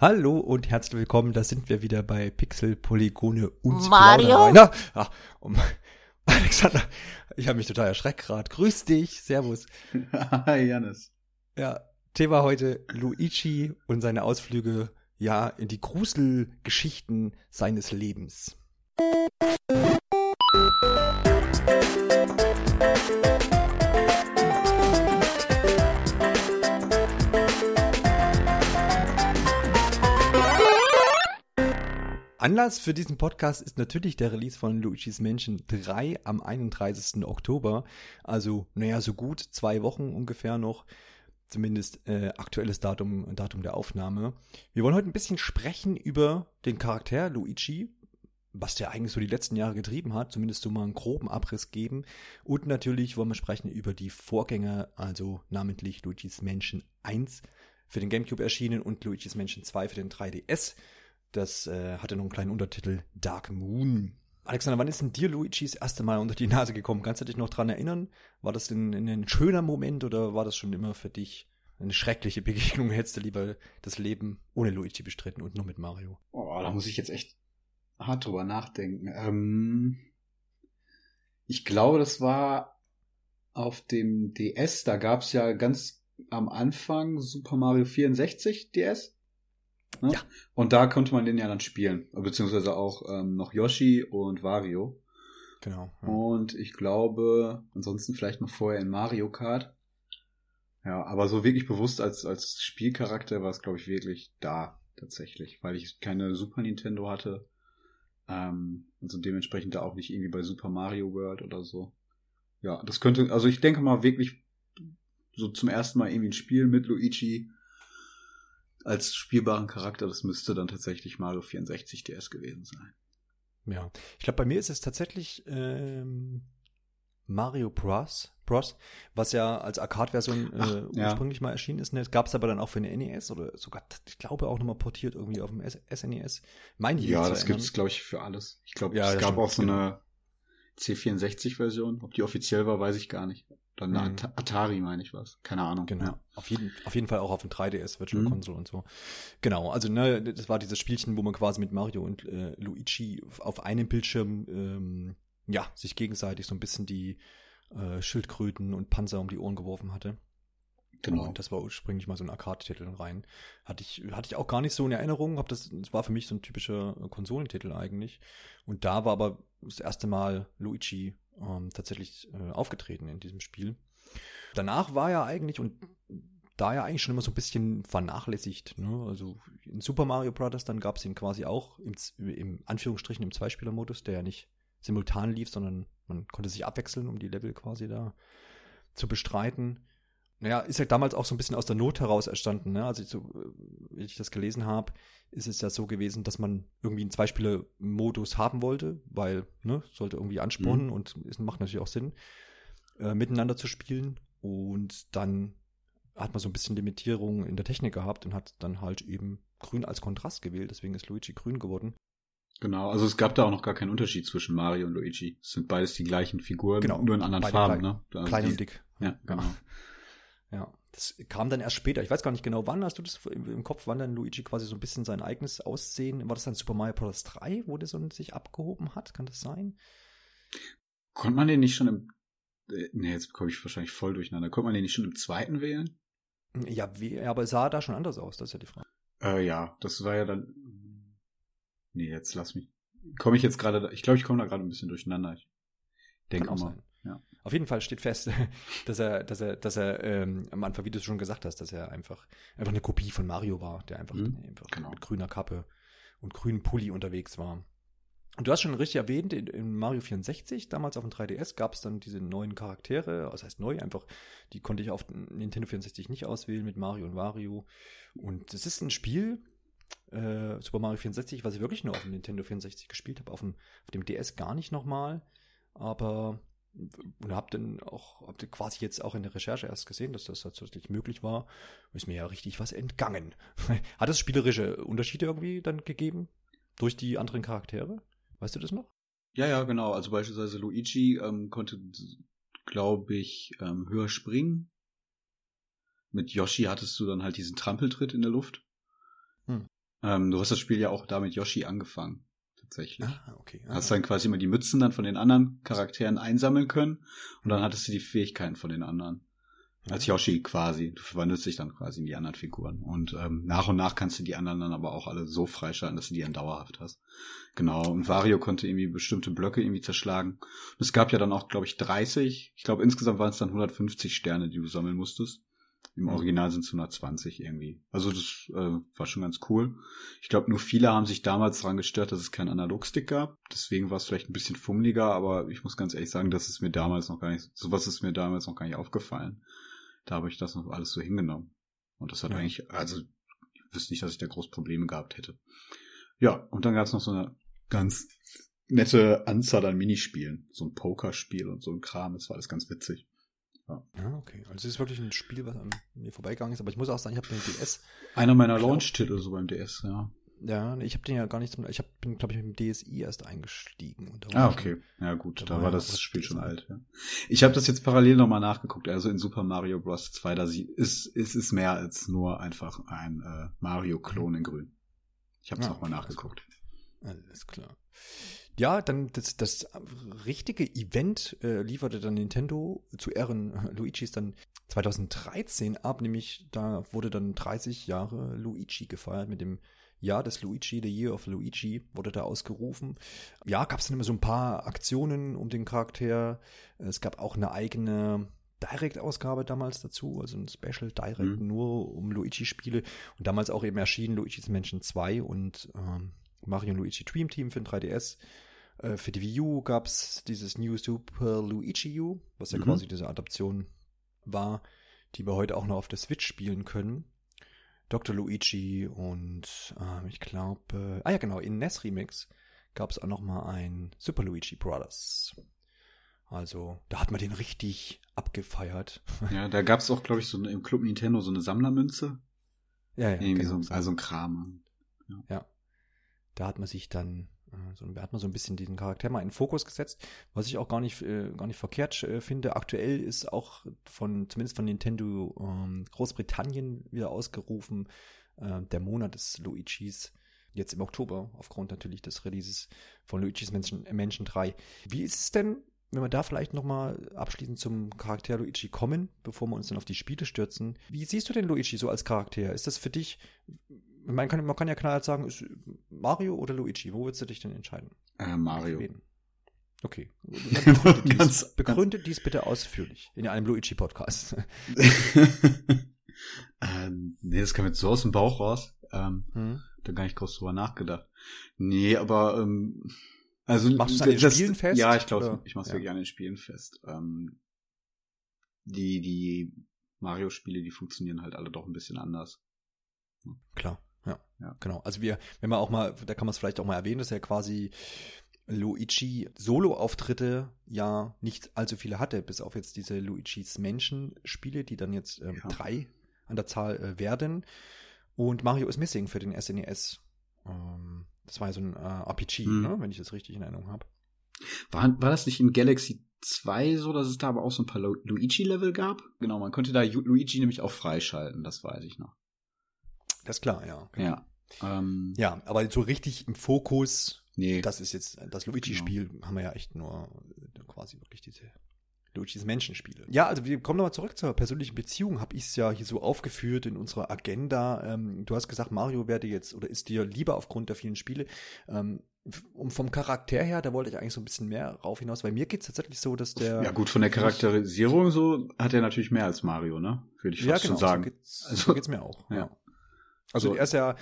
Hallo und herzlich willkommen, da sind wir wieder bei Pixel, Polygone und Mario? Na, ah, um, Alexander, ich habe mich total erschreckt gerade. Grüß dich, servus. Hi, Janis. Ja, Thema heute Luigi und seine Ausflüge, ja, in die Gruselgeschichten seines Lebens. Anlass für diesen Podcast ist natürlich der Release von Luigi's Mansion 3 am 31. Oktober. Also, naja, so gut zwei Wochen ungefähr noch. Zumindest äh, aktuelles Datum, Datum der Aufnahme. Wir wollen heute ein bisschen sprechen über den Charakter Luigi, was der eigentlich so die letzten Jahre getrieben hat, zumindest so mal einen groben Abriss geben. Und natürlich wollen wir sprechen über die Vorgänger, also namentlich Luigi's Mansion 1 für den GameCube erschienen und Luigi's Mansion 2 für den 3DS. Das äh, hatte noch einen kleinen Untertitel Dark Moon. Alexander, wann ist denn dir Luigi das erste Mal unter die Nase gekommen? Kannst du dich noch dran erinnern? War das denn ein schöner Moment oder war das schon immer für dich eine schreckliche Begegnung? Hättest du lieber das Leben ohne Luigi bestritten und nur mit Mario? Oh, da muss ich jetzt echt hart drüber nachdenken. Ähm, ich glaube, das war auf dem DS. Da gab es ja ganz am Anfang Super Mario 64 DS. Ne? Ja. Und da konnte man den ja dann spielen. Beziehungsweise auch ähm, noch Yoshi und Wario. Genau. Ja. Und ich glaube, ansonsten vielleicht noch vorher in Mario Kart. Ja, aber so wirklich bewusst als, als Spielcharakter war es, glaube ich, wirklich da, tatsächlich. Weil ich keine Super Nintendo hatte. Ähm, und so dementsprechend da auch nicht irgendwie bei Super Mario World oder so. Ja, das könnte, also ich denke mal wirklich so zum ersten Mal irgendwie ein Spiel mit Luigi als spielbaren Charakter, das müsste dann tatsächlich Mario 64 DS gewesen sein. Ja, ich glaube, bei mir ist es tatsächlich ähm, Mario Bros. Bros, was ja als Arcade-Version äh, Ach, ja. ursprünglich mal erschienen ist. Ne? Gab es aber dann auch für eine NES oder sogar, ich glaube, auch nochmal portiert irgendwie auf dem SNES. Meine ich Ja, das gibt's, erinnern. glaube ich, für alles. Ich glaube, Ja, es gab stimmt, auch so genau. eine C64-Version. Ob die offiziell war, weiß ich gar nicht. Dann Mhm. At Atari, meine ich was. Keine Ahnung. Genau. Ja. Auf, jeden, auf jeden Fall auch auf dem 3DS Virtual Mhm. Console und so. Genau, also ne, das war dieses Spielchen, wo man quasi mit Mario und äh, Luigi auf einem Bildschirm ähm, ja, sich gegenseitig so ein bisschen die äh, Schildkröten und Panzer um die Ohren geworfen hatte. Genau. Und das war ursprünglich mal so ein Arcade-Titel rein. Hatte ich, hatte ich auch gar nicht so in Erinnerung. Hab das, das war für mich so ein typischer äh, Konsolentitel eigentlich. Und da war aber das erste Mal Luigi ähm, tatsächlich äh, aufgetreten in diesem Spiel. Danach war er eigentlich und da ja eigentlich schon immer so ein bisschen vernachlässigt. Ne? Also in Super Mario Bros. dann gab es ihn quasi auch im, im Anführungsstrichen im Zweispieler-Modus, der ja nicht simultan lief, sondern man konnte sich abwechseln, um die Level quasi da zu bestreiten. Naja, ist ja damals auch so ein bisschen aus der Not heraus entstanden. Ne? Also, ich so, äh, wie ich das gelesen habe, ist es ja so gewesen, dass man irgendwie einen Zweispieler-Modus haben wollte, weil, ne, sollte irgendwie anspornen Mhm. und es macht natürlich auch Sinn, äh, miteinander zu spielen. Und dann hat man so ein bisschen Limitierung in der Technik gehabt und hat dann halt eben grün als Kontrast gewählt. Deswegen ist Luigi grün geworden. Genau, also es gab da auch noch gar keinen Unterschied zwischen Mario und Luigi. Es sind beides die gleichen Figuren, Genau, nur in anderen Farben, klein- ne? Also Klein die- und dick. Ja, genau. Ja, das kam dann erst später. Ich weiß gar nicht genau, wann hast du das im, Kopf, wann dann Luigi quasi so ein bisschen sein eigenes Aussehen, war das dann Super Mario Bros. 3, wo der so sich abgehoben hat? Kann das sein? Konnte man den nicht schon im. Nee, jetzt komme ich wahrscheinlich voll durcheinander. Konnte man den nicht schon im zweiten wählen? Ja, wie, aber es sah da schon anders aus, das ist ja die Frage. Äh, ja, das war ja dann. Nee, jetzt lass mich. Komme ich jetzt gerade. Ich glaube, ich komme da gerade ein bisschen durcheinander. Ich denke mal. sein. Ja. Auf jeden Fall steht fest, dass er, dass er, dass er ähm, am Anfang, wie du es schon gesagt hast, dass er einfach, einfach eine Kopie von Mario war, der einfach, Mhm, einfach genau. mit grüner Kappe und grünem Pulli unterwegs war. Und du hast schon richtig erwähnt, in, in Mario 64, damals auf dem 3DS, gab es dann diese neuen Charaktere, das heißt neu, einfach, die konnte ich auf Nintendo 64 nicht auswählen mit Mario und Wario. Und es ist ein Spiel, äh, Super Mario 64, was ich wirklich nur auf dem Nintendo 64 gespielt habe, auf dem, auf dem DS gar nicht nochmal. Aber und habt dann auch, habt ihr quasi jetzt auch in der Recherche erst gesehen, dass das tatsächlich möglich war, ist mir ja richtig was entgangen. Hat es spielerische Unterschiede irgendwie dann gegeben? Durch die anderen Charaktere? Weißt du das noch? Ja, ja, genau. Also beispielsweise Luigi ähm, konnte, glaube ich, ähm, höher springen. Mit Yoshi hattest du dann halt diesen Trampeltritt in der Luft. Hm. Ähm, du hast das Spiel ja auch da mit Yoshi angefangen. Tatsächlich. Ah, okay. Ah, Hast dann quasi immer die Mützen dann von den anderen Charakteren einsammeln können und dann hattest du die Fähigkeiten von den anderen. Als Yoshi quasi. Du verwandelst dich dann quasi in die anderen Figuren. Und ähm, nach und nach kannst du die anderen dann aber auch alle so freischalten, dass du die dann dauerhaft hast. Genau. Und Wario konnte irgendwie bestimmte Blöcke irgendwie zerschlagen. Und es gab ja dann auch, glaube ich, 30. Ich glaube, insgesamt waren es dann 150 Sterne, die du sammeln musstest. Im. Original sind es 120 irgendwie. Also das äh, war schon ganz cool. Ich glaube, nur viele haben sich damals daran gestört, dass es keinen Analogstick gab. Deswegen war es vielleicht ein bisschen fummeliger, aber ich muss ganz ehrlich sagen, das ist mir damals noch gar nicht, sowas ist mir damals noch gar nicht aufgefallen. Da habe ich das noch alles so hingenommen. Und das hat Ja. eigentlich, also ich wüsste nicht, dass ich da groß Probleme gehabt hätte. Ja, und dann gab es noch so eine ganz nette Anzahl an Minispielen. So ein Pokerspiel und so ein Kram. Das war alles ganz witzig. Ja, okay. Also es ist wirklich ein Spiel, was an mir vorbeigegangen ist. Aber ich muss auch sagen, ich habe den DS. Einer meiner glaub- Launch-Titel so beim DS, ja. Ja, ich habe den ja gar nicht. zum- Ich hab, bin, glaube ich, mit dem DSi erst eingestiegen. Und da Ah, okay. Ja, gut, Da war war ja das Spiel schon alt, ja. Ich habe das jetzt parallel nochmal nachgeguckt. Also in Super Mario Bros. 2, da sie, ist, ist, ist mehr als nur einfach ein äh, Mario-Klon in grün. Ich habe es Ah, auch mal okay, nachgeguckt. Alles klar. Ja, dann das, das richtige Event äh, lieferte dann Nintendo zu Ehren äh, Luigis dann 2013 ab, nämlich da wurde dann 30 Jahre Luigi gefeiert mit dem Jahr des Luigi, The Year of Luigi, wurde da ausgerufen. Ja, gab es dann immer so ein paar Aktionen um den Charakter. Es gab auch eine eigene Direct-Ausgabe damals dazu, also ein Special Direct Mhm. nur um Luigi-Spiele. Und damals auch eben erschienen Luigi's Mansion 2 und ähm, Mario und Luigi Dream Team für den 3DS. Äh, für die Wii U gab es dieses New Super Luigi U, was ja Mhm. quasi diese Adaption war, die wir heute auch noch auf der Switch spielen können. Dr. Luigi und ähm, ich glaube, ah ja genau, in NES Remix gab es auch noch mal ein Super Luigi Brothers. Also da hat man den richtig abgefeiert. Ja, da gab's auch, glaube ich, so eine, im Club Nintendo so eine Sammlermünze. Ja, ja. Irgendwie genau. so, also ein Kram. da hat man sich dann, äh, so, da hat man so ein bisschen diesen Charakter mal in den Fokus gesetzt, was ich auch gar nicht, äh, gar nicht verkehrt äh, finde. Aktuell ist auch von, zumindest von Nintendo ähm, Großbritannien wieder ausgerufen, äh, der Monat des Luigis. Jetzt im Oktober, aufgrund natürlich des Releases von Luigi's äh, Mansion 3. Wie ist es denn, wenn wir da vielleicht nochmal abschließend zum Charakter Luigi kommen, bevor wir uns dann auf die Spiele stürzen? Wie siehst du denn Luigi so als Charakter? Ist das für dich man kann, man kann ja knallhart sagen, ist Mario oder Luigi? Wo würdest du dich denn entscheiden? Äh, Mario. Okay. Begründe, dies, Ganz- begründe dies bitte ausführlich in einem Luigi-Podcast. ähm, nee, das kam jetzt so aus dem Bauch raus. Ähm, Hm? da gar nicht groß drüber nachgedacht. Nee, aber ähm, also Machst du's an den das- Spielen fest, Ja, ich glaube, ich mach's Ja. wirklich an den Spielen fest. Ähm, die die Mario-Spiele, die funktionieren halt alle doch ein bisschen anders. Klar, ja. Ja. Genau. Also wir, wenn man auch mal, da kann man es vielleicht auch mal erwähnen, dass er quasi Luigi Solo-Auftritte ja nicht allzu viele hatte, bis auf jetzt diese Luigis Menschen-Spiele, die dann jetzt ähm, Ja. drei an der Zahl äh, werden. Und Mario is Missing für den SNES. Ähm, das war ja so ein äh, RPG, Hm. ne? wenn ich das richtig in Erinnerung habe. War, war das nicht in Galaxy 2 so, dass es da aber auch so ein paar Lu- Luigi-Level gab? Genau, man konnte da Luigi nämlich auch freischalten, das weiß ich noch. Das ist klar, ja. Ja. Ähm, Ja, aber so richtig im Fokus, nee. das ist jetzt das Luigi-Spiel, haben wir ja echt nur äh, quasi wirklich diese Luigis Menschenspiele. Ja, also wir kommen nochmal zurück zur persönlichen Beziehung. Habe ich es ja hier so aufgeführt in unserer Agenda. Ähm, du hast gesagt, Mario werde jetzt oder ist dir lieber aufgrund der vielen Spiele. Ähm, um vom Charakter her, da wollte ich eigentlich so ein bisschen mehr rauf hinaus, weil mir geht es tatsächlich so, dass der. ja gut, von der Charakterisierung so hat er natürlich mehr als Mario, ne? Würde ich fast ja, schon genau, sagen. so geht's, Also- so geht's mir auch. Ja. Ja. Also So- er ist ja,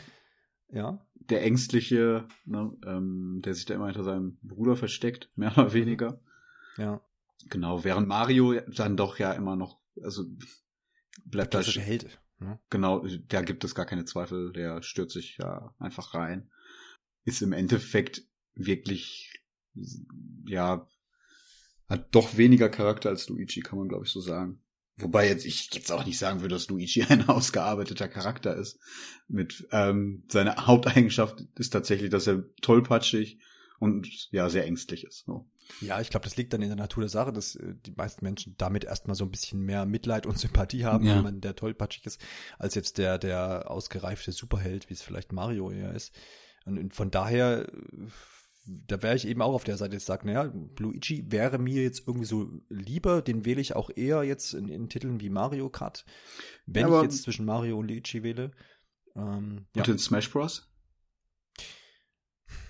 ja, Der ängstliche, ne, ähm, der sich da immer hinter seinem Bruder versteckt, mehr oder weniger. ja. Genau, während Mario dann doch ja immer noch, also bleibt da Klassische Held. Ne? Genau, da gibt es gar keine Zweifel, der stürzt sich ja einfach rein. Ist im Endeffekt wirklich, ja, hat doch weniger Charakter als Luigi, kann man glaube ich so sagen. Wobei jetzt ich jetzt auch nicht sagen würde, dass Luigi ein ausgearbeiteter Charakter ist. Mit ähm, seine Haupteigenschaft ist tatsächlich, dass er tollpatschig und ja sehr ängstlich ist. So. Ja, ich glaube, das liegt dann in der Natur der Sache, dass äh, die meisten Menschen damit erstmal so ein bisschen mehr Mitleid und Sympathie haben, Ja. wenn man der tollpatschig ist, als jetzt der, der ausgereifte Superheld, wie es vielleicht Mario eher ist. Und, und von daher, äh, da wäre ich eben auch auf der Seite, jetzt sage, naja, Luigi wäre mir jetzt irgendwie so lieber, den wähle ich auch eher jetzt in, in Titeln wie Mario Kart, wenn Ja, ich jetzt zwischen Mario und Luigi wähle. Ähm, ja, Und in Smash Bros?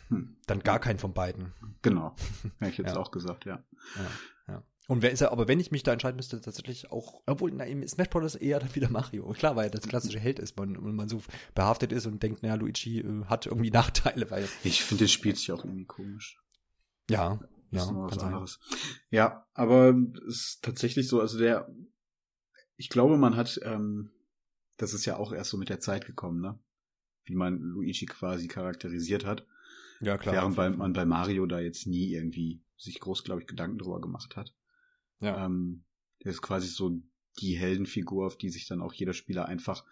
Hm, dann gar keinen von beiden. genau. Hätte ich jetzt Ja. auch gesagt, ja. Und wer ist er, aber wenn ich mich da entscheiden müsste, tatsächlich auch, obwohl, na, im Smash Bros. eher dann wieder Mario. Klar, weil er das klassische Held ist, man, und man so behaftet ist und denkt, naja, Luigi äh, hat irgendwie Nachteile, weil, Ich finde, das spielt sich auch irgendwie komisch. ja, ja, kann sein. anderes. Ja, aber es ist tatsächlich so, also der, ich glaube, man hat, ähm, das ist ja auch erst so mit der Zeit gekommen, ne? Wie man Luigi quasi charakterisiert hat. Ja, klar. während man bei Mario da jetzt nie irgendwie sich groß, glaube ich, Gedanken drüber gemacht hat. Ja. Ähm, der ist quasi so die Heldenfigur, auf die sich dann auch jeder Spieler einfach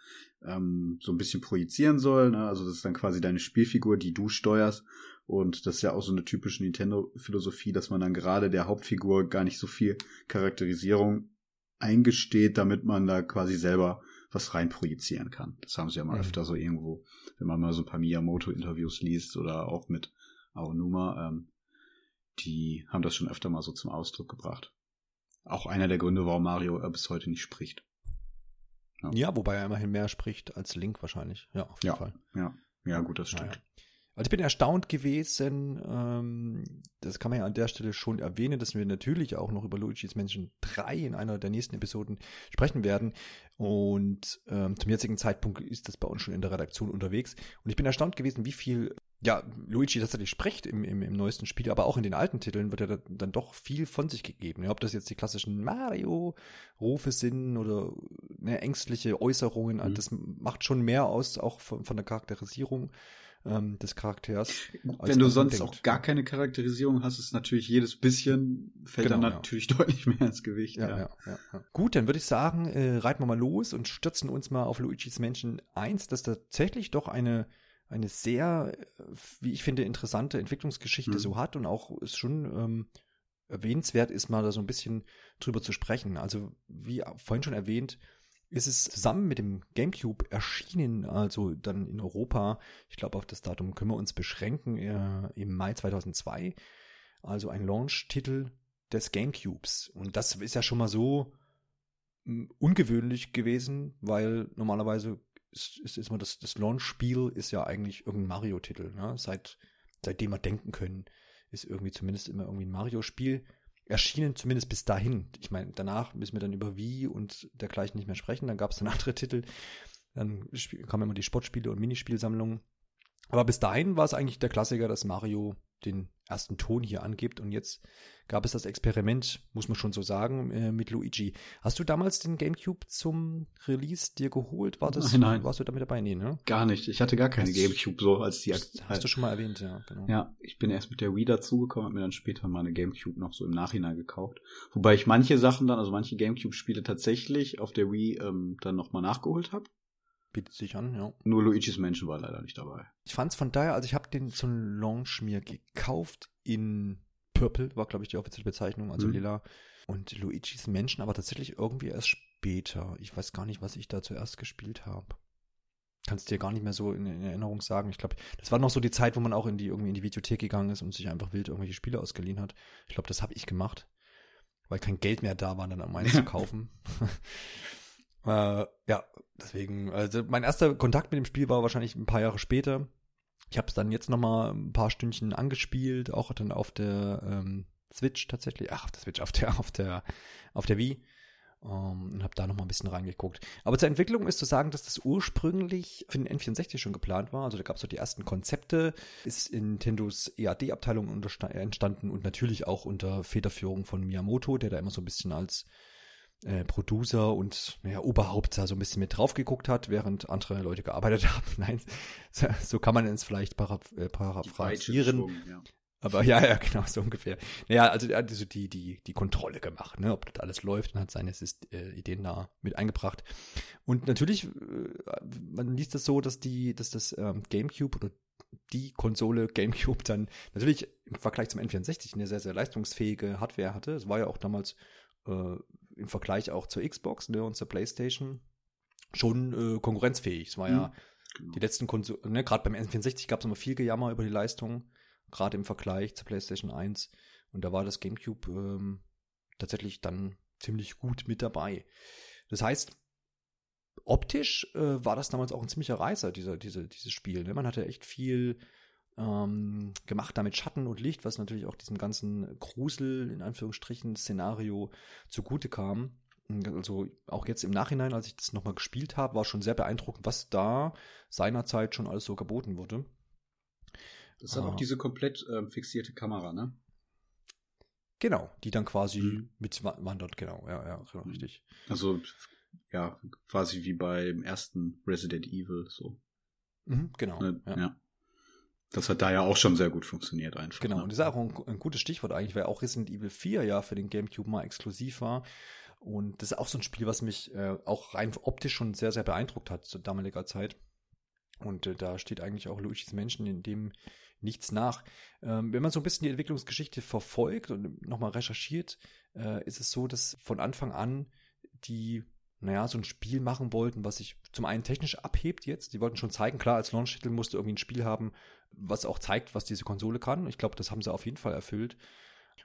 ähm, so ein bisschen projizieren soll. Ne? Also das ist dann quasi deine Spielfigur, die du steuerst. Und das ist ja auch so eine typische Nintendo-Philosophie, dass man dann gerade der Hauptfigur gar nicht so viel Charakterisierung eingesteht, damit man da quasi selber was rein projizieren kann. Das haben sie ja mal Mhm. öfter so irgendwo, wenn man mal so ein paar Miyamoto-Interviews liest oder auch mit Aonuma, ähm, die haben das schon öfter mal so zum Ausdruck gebracht. Auch einer der Gründe, warum Mario äh, bis heute nicht spricht. ja, wobei er immerhin mehr spricht als Link wahrscheinlich. Ja, auf jeden Ja. Fall. Ja, ja, gut, das stimmt. Naja. Also ich bin erstaunt gewesen, ähm, das kann man ja an der Stelle schon erwähnen, dass wir natürlich auch noch über Luigi's Menschen 3 in einer der nächsten Episoden sprechen werden. Und ähm, zum jetzigen Zeitpunkt ist das bei uns schon in der Redaktion unterwegs. Und ich bin erstaunt gewesen, wie viel ja, Luigi tatsächlich spricht im, im, im neuesten Spiel, aber auch in den alten Titeln wird ja da- dann doch viel von sich gegeben. Ja, ob das jetzt die klassischen Mario-Rufe sind oder ne, ängstliche Äußerungen, Mhm. das macht schon mehr aus, auch von, von der Charakterisierung ähm, des Charakters. Wenn du sonst denkt. auch gar keine Charakterisierung hast, ist natürlich jedes bisschen, fällt Genau, dann ja. natürlich deutlich mehr ins Gewicht. Ja, ja. Ja, ja, Gut, dann würde ich sagen, äh, reiten wir mal los und stürzen uns mal auf Luigi's Mansion 1, das tatsächlich doch eine, eine sehr, wie ich finde, interessante Entwicklungsgeschichte Mhm. so hat und auch ist schon ähm, erwähnenswert ist, mal da so ein bisschen drüber zu sprechen. Also, wie vorhin schon erwähnt, ist es zusammen mit dem GameCube erschienen, also dann in Europa. Ich glaube, auf das Datum können wir uns beschränken, äh, im Mai 2002. Also ein Launch-Titel des GameCubes. Und das ist ja schon mal so mh, ungewöhnlich gewesen, weil normalerweise ist, ist, ist das, das Launch-Spiel ist ja eigentlich irgendein Mario-Titel. Ne? Seit, seitdem wir denken können, ist irgendwie zumindest immer irgendwie ein Mario-Spiel erschienen, zumindest bis dahin. Ich meine, danach müssen wir dann über Wii und dergleichen nicht mehr sprechen. Dann gab es dann andere Titel. Dann kamen immer die Sportspiele und Minispielsammlungen. Aber bis dahin war es eigentlich der Klassiker, dass Mario den ersten Ton hier angibt. Und jetzt gab es das Experiment, muss man schon so sagen, äh, mit Luigi. Hast du damals den GameCube zum Release dir geholt? War das, Nein, nein. Warst du damit dabei? Nee, ne? Gar nicht. Ich hatte gar keine Hast- Gamecube so als die Das hast du schon mal erwähnt, ja, genau. Ja, ich bin erst mit der Wii dazugekommen, habe mir dann später mal eine Gamecube noch so im Nachhinein gekauft. Wobei ich manche Sachen dann, also manche Gamecube-Spiele tatsächlich auf der Wii ähm, dann nochmal nachgeholt habe. Bietet sich an, ja. Nur Luigi's Mansion war leider nicht dabei. Ich fand's von daher, also ich habe den zum Launch mir gekauft in Purple, war glaube ich die offizielle Bezeichnung, also Mhm. lila. Und Luigi's Menschen aber tatsächlich irgendwie erst später. Ich weiß gar nicht, was ich da zuerst gespielt habe. Kannst dir gar nicht mehr so in, in Erinnerung sagen. Ich glaube, das war noch so die Zeit, wo man auch in die irgendwie in die Videothek gegangen ist und sich einfach wild irgendwelche Spiele ausgeliehen hat. Ich glaube, das habe ich gemacht, weil kein Geld mehr da war, dann am eins zu kaufen. Äh, ja, deswegen, also mein erster Kontakt mit dem Spiel war wahrscheinlich ein paar Jahre später. Ich habe es dann jetzt noch mal ein paar Stündchen angespielt, auch dann auf der ähm, Switch tatsächlich, ach, auf der Switch, auf der, auf der, auf der Wii ähm, und habe da noch mal ein bisschen reingeguckt. Aber zur Entwicklung ist zu sagen, dass das ursprünglich für den N64 schon geplant war. Also da gab es so die ersten Konzepte, ist in Nintendos EAD-Abteilung entstanden und natürlich auch unter Federführung von Miyamoto, der da immer so ein bisschen als äh, Producer und naja, Oberhaupt da so ein bisschen mit drauf geguckt hat, während andere Leute gearbeitet haben. Nein, so, kann man es vielleicht para, äh, paraphrasieren. ja. Aber ja, ja, genau, so ungefähr. Naja, also er hat so die, die, die Kontrolle gemacht, ne, ob das alles läuft und hat seine äh, Ideen da mit eingebracht. Und natürlich, äh, man liest das so, dass die, dass das ähm, GameCube oder die Konsole GameCube dann natürlich im Vergleich zum N64 eine sehr, sehr leistungsfähige Hardware hatte. Es war ja auch damals äh, im Vergleich auch zur Xbox ne, und zur PlayStation schon äh, konkurrenzfähig. Es war ja mhm. genau. die letzten Konsolen, ne, gerade beim N64 gab es immer viel Gejammer über die Leistung, gerade im Vergleich zur PlayStation 1. Und da war das GameCube ähm, tatsächlich dann ziemlich gut mit dabei. Das heißt, optisch äh, war das damals auch ein ziemlicher Reißer, dieser, diese, dieses Spiel. Ne? Man hatte echt viel ähm, gemacht damit Schatten und Licht, was natürlich auch diesem ganzen Grusel, in Anführungsstrichen, Szenario zugute kam. Also auch jetzt im Nachhinein, als ich das nochmal gespielt habe, war schon sehr beeindruckend, was da seinerzeit schon alles so geboten wurde. Das hat ah. auch diese komplett ähm, fixierte Kamera, ne? Genau, die dann quasi mhm. mitwandert, genau, ja, ja, genau, richtig. Also, ja, quasi wie beim ersten Resident Evil, so. Mhm, genau. Ne, ja. ja. Das hat da ja auch schon sehr gut funktioniert einfach. Genau, ne? und das ist auch ein, ein, gutes Stichwort eigentlich, weil auch Resident Evil 4 ja für den GameCube mal exklusiv war. Und das ist auch so ein Spiel, was mich äh, auch rein optisch schon sehr, sehr beeindruckt hat zu damaliger Zeit. Und äh, da steht eigentlich auch Luigi's Menschen in dem nichts nach. Ähm, wenn man so ein bisschen die Entwicklungsgeschichte verfolgt und nochmal recherchiert, äh, ist es so, dass von Anfang an die naja, so ein Spiel machen wollten, was sich zum einen technisch abhebt jetzt. Die wollten schon zeigen, klar, als Launch-Titel musste irgendwie ein Spiel haben, was auch zeigt, was diese Konsole kann. Ich glaube, das haben sie auf jeden Fall erfüllt.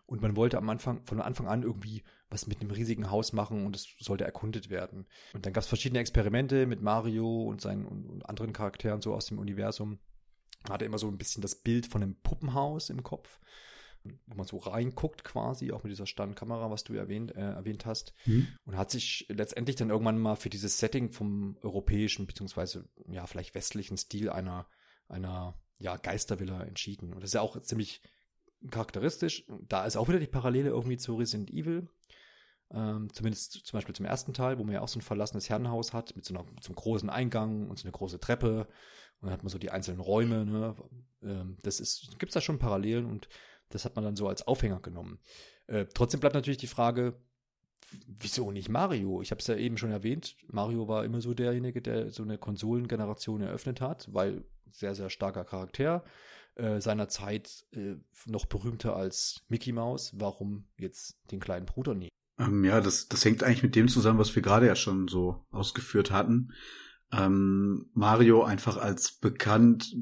Und man wollte am Anfang, von Anfang an irgendwie was mit einem riesigen Haus machen und es sollte erkundet werden. Und dann gab es verschiedene Experimente mit Mario und seinen und anderen Charakteren so aus dem Universum. Man hatte immer so ein bisschen das Bild von einem Puppenhaus im Kopf wo man so reinguckt quasi, auch mit dieser Standkamera, was du erwähnt, äh, erwähnt hast. Mhm. Und hat sich letztendlich dann irgendwann mal für dieses Setting vom europäischen, beziehungsweise ja, vielleicht westlichen Stil einer, einer ja, Geistervilla entschieden. Und das ist ja auch ziemlich charakteristisch. Da ist auch wieder die Parallele irgendwie zu Resident Evil. Ähm, zumindest zum Beispiel zum ersten Teil, wo man ja auch so ein verlassenes Herrenhaus hat, mit so, einer, mit so einem großen Eingang und so eine große Treppe. Und dann hat man so die einzelnen Räume. Ne? Ähm, das ist, gibt's da schon Parallelen und das hat man dann so als Aufhänger genommen. Äh, trotzdem bleibt natürlich die Frage, wieso nicht Mario? Ich habe es ja eben schon erwähnt, Mario war immer so derjenige, der so eine Konsolengeneration eröffnet hat, weil sehr, sehr starker Charakter, äh, seiner äh, noch berühmter als Mickey Mouse. Warum jetzt den kleinen Bruder nie? Ähm, ja, das, das hängt eigentlich mit dem zusammen, was wir gerade ja schon so ausgeführt hatten. Ähm, Mario einfach als bekannt,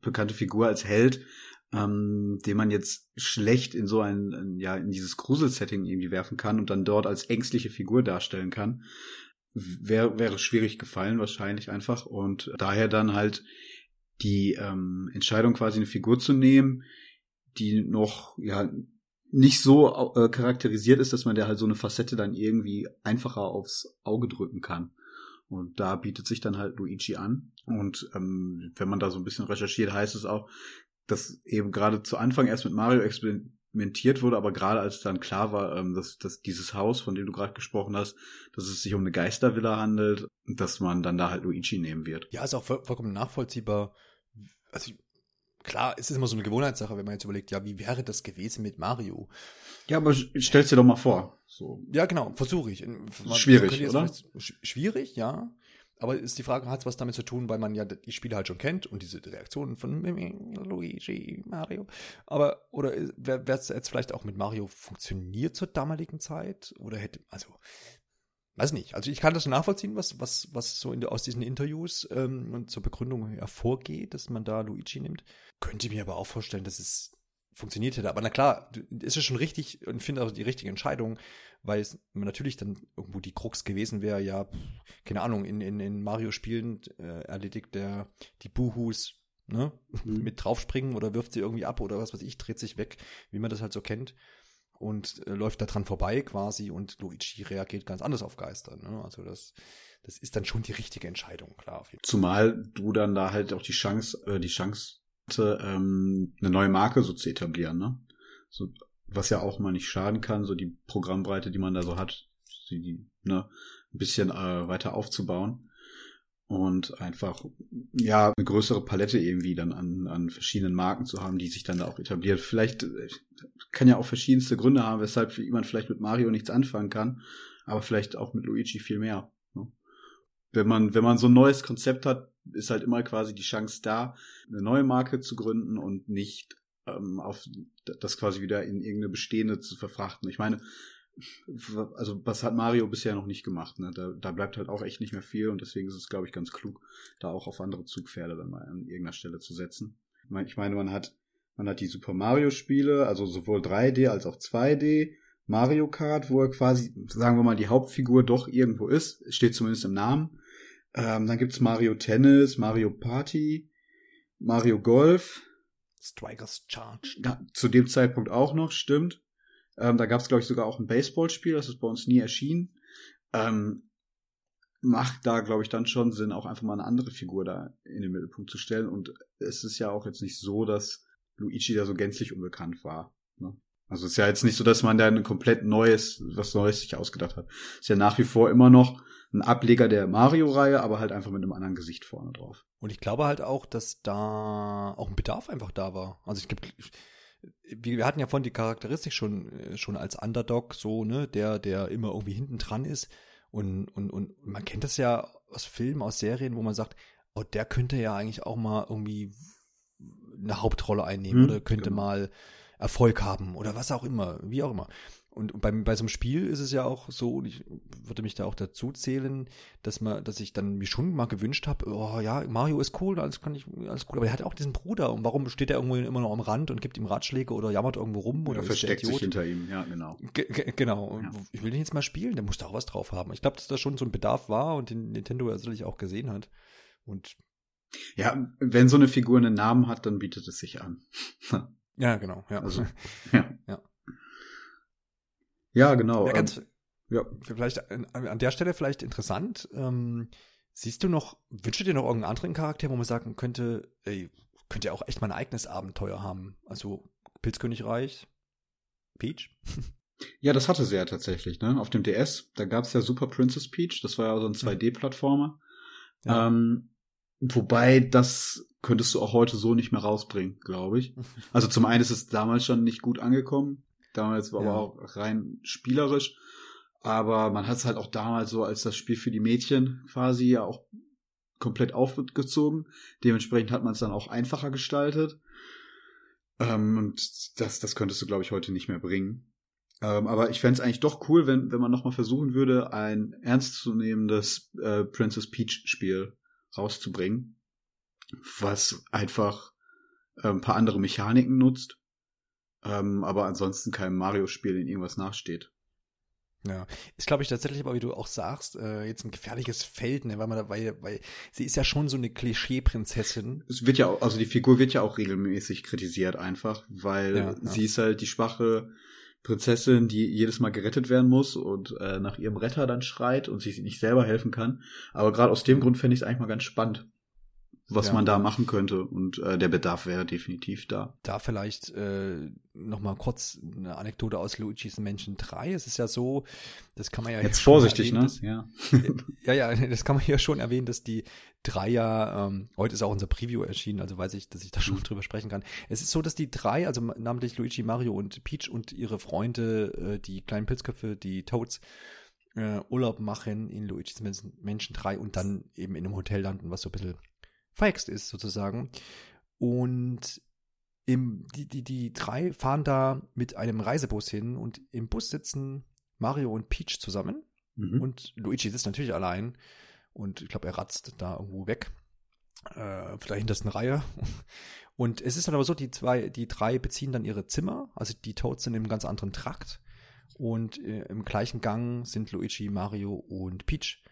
bekannte Figur, als Held, ähm, den man jetzt schlecht in so ein, ja, in dieses Gruselsetting irgendwie werfen kann und dann dort als ängstliche Figur darstellen kann, wäre wäre schwierig gefallen wahrscheinlich einfach und daher dann halt die ähm, Entscheidung quasi eine Figur zu nehmen, die noch ja nicht so äh, charakterisiert ist, dass man der halt so eine Facette dann irgendwie einfacher aufs Auge drücken kann. Und da bietet sich dann halt Luigi an. Und ähm, wenn man da so ein bisschen recherchiert, heißt es auch, dass eben gerade zu Anfang erst mit Mario experimentiert wurde, aber gerade als dann klar war, ähm, dass, dass dieses Haus, von dem du gerade gesprochen hast, dass es sich um eine Geistervilla handelt, dass man dann da halt Luigi nehmen wird. Ja, ist auch vollkommen nachvollziehbar. Also klar, es ist immer so eine Gewohnheitssache, wenn man jetzt überlegt, ja, wie wäre das gewesen mit Mario? Ja, aber stell's dir doch mal vor. So. Ja, genau, versuche ich. schwierig, oder? Schwierig, ja. Aber ist die Frage, hat es was damit zu tun, weil man ja die Spiele halt schon kennt und diese Reaktionen von Luigi, Mario. Aber, oder wäre es jetzt vielleicht auch mit Mario funktioniert zur damaligen Zeit? Oder hätte, also, weiß nicht. Also ich kann das nachvollziehen, was, was, was so in, aus diesen Interviews ähm, und zur Begründung hervorgeht, dass man da Luigi nimmt. Könnte mir aber auch vorstellen, dass es funktioniert hätte. Aber na klar, ist es schon richtig und finde auch die richtige Entscheidung, weil es natürlich dann irgendwo die Krux gewesen wäre, ja, keine Ahnung, in, in, in Mario-Spielen äh, erledigt der die Buhus ne, mhm. mit draufspringen oder wirft sie irgendwie ab oder was weiß ich, dreht sich weg, wie man das halt so kennt und äh, läuft da dran vorbei quasi und Luigi reagiert ganz anders auf Geister. Ne? Also das, das ist dann schon die richtige Entscheidung, klar. Zumal du dann da halt auch die Chance, äh, die Chance ähm, eine neue Marke so zu etablieren, ne? So, was ja auch mal nicht schaden kann, so die Programmbreite, die man da so hat, die, ne, ein bisschen äh, weiter aufzubauen und einfach ja eine größere Palette irgendwie dann an, an verschiedenen Marken zu haben, die sich dann da auch etabliert. Vielleicht äh, kann ja auch verschiedenste Gründe haben, weshalb jemand vielleicht mit Mario nichts anfangen kann, aber vielleicht auch mit Luigi viel mehr. Ne? Wenn man wenn man so ein neues Konzept hat, ist halt immer quasi die Chance da, eine neue Marke zu gründen und nicht ähm, auf das quasi wieder in irgendeine bestehende zu verfrachten. Ich meine, also was hat Mario bisher noch nicht gemacht, ne? Da, da bleibt halt auch echt nicht mehr viel und deswegen ist es, glaube ich, ganz klug, da auch auf andere Zugpferde dann mal an irgendeiner Stelle zu setzen. Ich meine, man hat, man hat die Super Mario Spiele, also sowohl 3D als auch 2D, Mario Kart, wo er quasi, sagen wir mal, die Hauptfigur doch irgendwo ist, steht zumindest im Namen. Ähm, dann gibt's Mario Tennis, Mario Party, Mario Golf. Strikers Charge. Ja, zu dem Zeitpunkt auch noch, stimmt. Ähm, da gab es, glaube ich, sogar auch ein Baseballspiel, das ist bei uns nie erschienen. Ähm, macht da, glaube ich, dann schon Sinn, auch einfach mal eine andere Figur da in den Mittelpunkt zu stellen. Und es ist ja auch jetzt nicht so, dass Luigi da so gänzlich unbekannt war. Ne? Also es ist ja jetzt nicht so, dass man da ein komplett neues, was Neues sich ausgedacht hat. Ist ja nach wie vor immer noch ein Ableger der Mario-Reihe, aber halt einfach mit einem anderen Gesicht vorne drauf. Und ich glaube halt auch, dass da auch ein Bedarf einfach da war. Also ich gibt, wir hatten ja von die Charakteristik schon, äh, schon als Underdog, so, ne, der, der immer irgendwie hinten dran ist. Und, und, und man kennt das ja aus Filmen, aus Serien, wo man sagt, oh, der könnte ja eigentlich auch mal irgendwie eine Hauptrolle einnehmen hm, oder könnte genau. mal Erfolg haben oder was auch immer, wie auch immer. Und bei, bei so einem Spiel ist es ja auch so, und ich würde mich da auch dazu zählen, dass man, dass ich dann mir schon mal gewünscht habe, oh ja, Mario ist cool, alles kann ich, alles cool, aber er hat auch diesen Bruder und warum steht er irgendwo immer noch am Rand und gibt ihm Ratschläge oder jammert irgendwo rum oder, oder versteckt sich hinter ihm, ja, genau. G genau, ja. ich will den jetzt mal spielen, der muss da auch was drauf haben. Ich glaube, dass da schon so ein Bedarf war und den Nintendo sicherlich auch gesehen hat. Und ja, wenn so eine Figur einen Namen hat, dann bietet es sich an. ja, genau, ja. Also, ja. ja. Ja, genau. Ja, ganz, ja. Vielleicht an, an der Stelle vielleicht interessant. Ähm, siehst du noch, wünschst du dir noch irgendeinen anderen Charakter, wo man sagen könnte, ey, könnte ja auch echt mal ein eigenes Abenteuer haben? Also Pilzkönigreich, Peach? Ja, das hatte sie ja tatsächlich, ne? Auf dem DS, da gab's ja Super Princess Peach, das war ja so ein 2D-Plattformer. Ja. Ähm, wobei, das könntest du auch heute so nicht mehr rausbringen, glaube ich. Also zum einen ist es damals schon nicht gut angekommen. Damals war ja. aber auch rein spielerisch. Aber man hat es halt auch damals so als das Spiel für die Mädchen quasi ja auch komplett aufgezogen. Dementsprechend hat man es dann auch einfacher gestaltet. Ähm, und das, das könntest du, glaube ich, heute nicht mehr bringen. Ähm, aber ich fände es eigentlich doch cool, wenn, wenn man nochmal versuchen würde, ein ernstzunehmendes äh, Princess Peach Spiel rauszubringen, was einfach äh, ein paar andere Mechaniken nutzt ähm, aber ansonsten kein Mario-Spiel in irgendwas nachsteht. Ja, ist glaube ich tatsächlich, aber wie du auch sagst, äh, jetzt ein gefährliches Feld, ne, weil man weil, weil sie ist ja schon so eine Klischee-Prinzessin. Es wird ja auch, also die Figur wird ja auch regelmäßig kritisiert einfach, weil ja, sie ja. ist halt die schwache Prinzessin, die jedes Mal gerettet werden muss und äh, nach ihrem Retter dann schreit und sich nicht selber helfen kann. Aber gerade aus dem Grund fände ich es eigentlich mal ganz spannend, was ja. man da machen könnte. Und äh, der Bedarf wäre definitiv da. Da vielleicht äh, noch mal kurz eine Anekdote aus Luigi's Mansion 3. Es ist ja so, das kann man ja jetzt vorsichtig, erwähnen, ne? Dass, ja. ja, ja, das kann man ja schon erwähnen, dass die drei ja, ähm, heute ist auch unser Preview erschienen, also weiß ich, dass ich da schon drüber sprechen kann. Es ist so, dass die drei, also namentlich Luigi, Mario und Peach und ihre Freunde, äh, die kleinen Pilzköpfe, die Toads, äh, Urlaub machen in Luigi's Mansion 3 und dann eben in einem Hotel landen, was so ein bisschen verhext ist sozusagen. Und im, die, die, die drei fahren da mit einem Reisebus hin und im Bus sitzen Mario und Peach zusammen. Mhm. Und Luigi sitzt natürlich allein. Und ich glaube, er ratzt da irgendwo weg. Äh, der hintersten Reihe. Und es ist dann aber so, die zwei, die drei beziehen dann ihre Zimmer. Also die Toads sind im ganz anderen Trakt. Und äh, im gleichen Gang sind Luigi, Mario und Peach.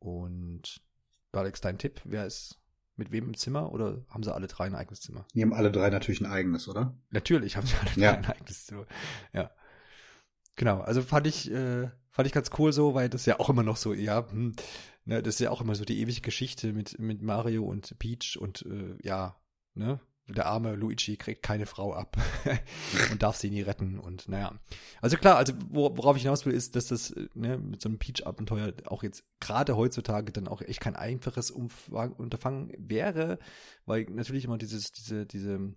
Und Alex, dein Tipp, wer ist mit wem im Zimmer oder haben sie alle drei ein eigenes Zimmer? Die haben alle drei natürlich ein eigenes, oder? Natürlich haben sie alle ja. drei ein eigenes Zimmer. Ja. Genau, also fand ich, äh, fand ich ganz cool so, weil das ja auch immer noch so, ja, hm, ne, das ist ja auch immer so die ewige Geschichte mit, mit Mario und Peach und äh, ja, ne, der arme Luigi kriegt keine Frau ab und darf sie nie retten und naja. Also klar, also worauf ich hinaus will, ist, dass das ne, mit so einem Peach-Abenteuer auch jetzt gerade heutzutage dann auch echt kein einfaches Umfang, Unterfangen wäre, weil natürlich immer dieses, diese, diese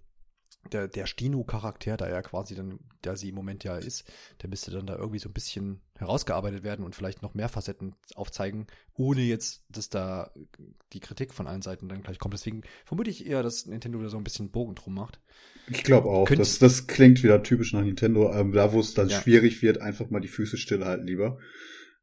der, der Stino-Charakter, da er quasi dann, der sie im Moment ja ist, der müsste dann da irgendwie so ein bisschen herausgearbeitet werden und vielleicht noch mehr Facetten aufzeigen, ohne jetzt, dass da die Kritik von allen Seiten dann gleich kommt. Deswegen vermute ich eher, dass Nintendo da so ein bisschen Bogen drum macht. Ich glaube auch. Das, das klingt wieder typisch nach Nintendo. Ähm, da, wo es dann ja. schwierig wird, einfach mal die Füße stillhalten lieber.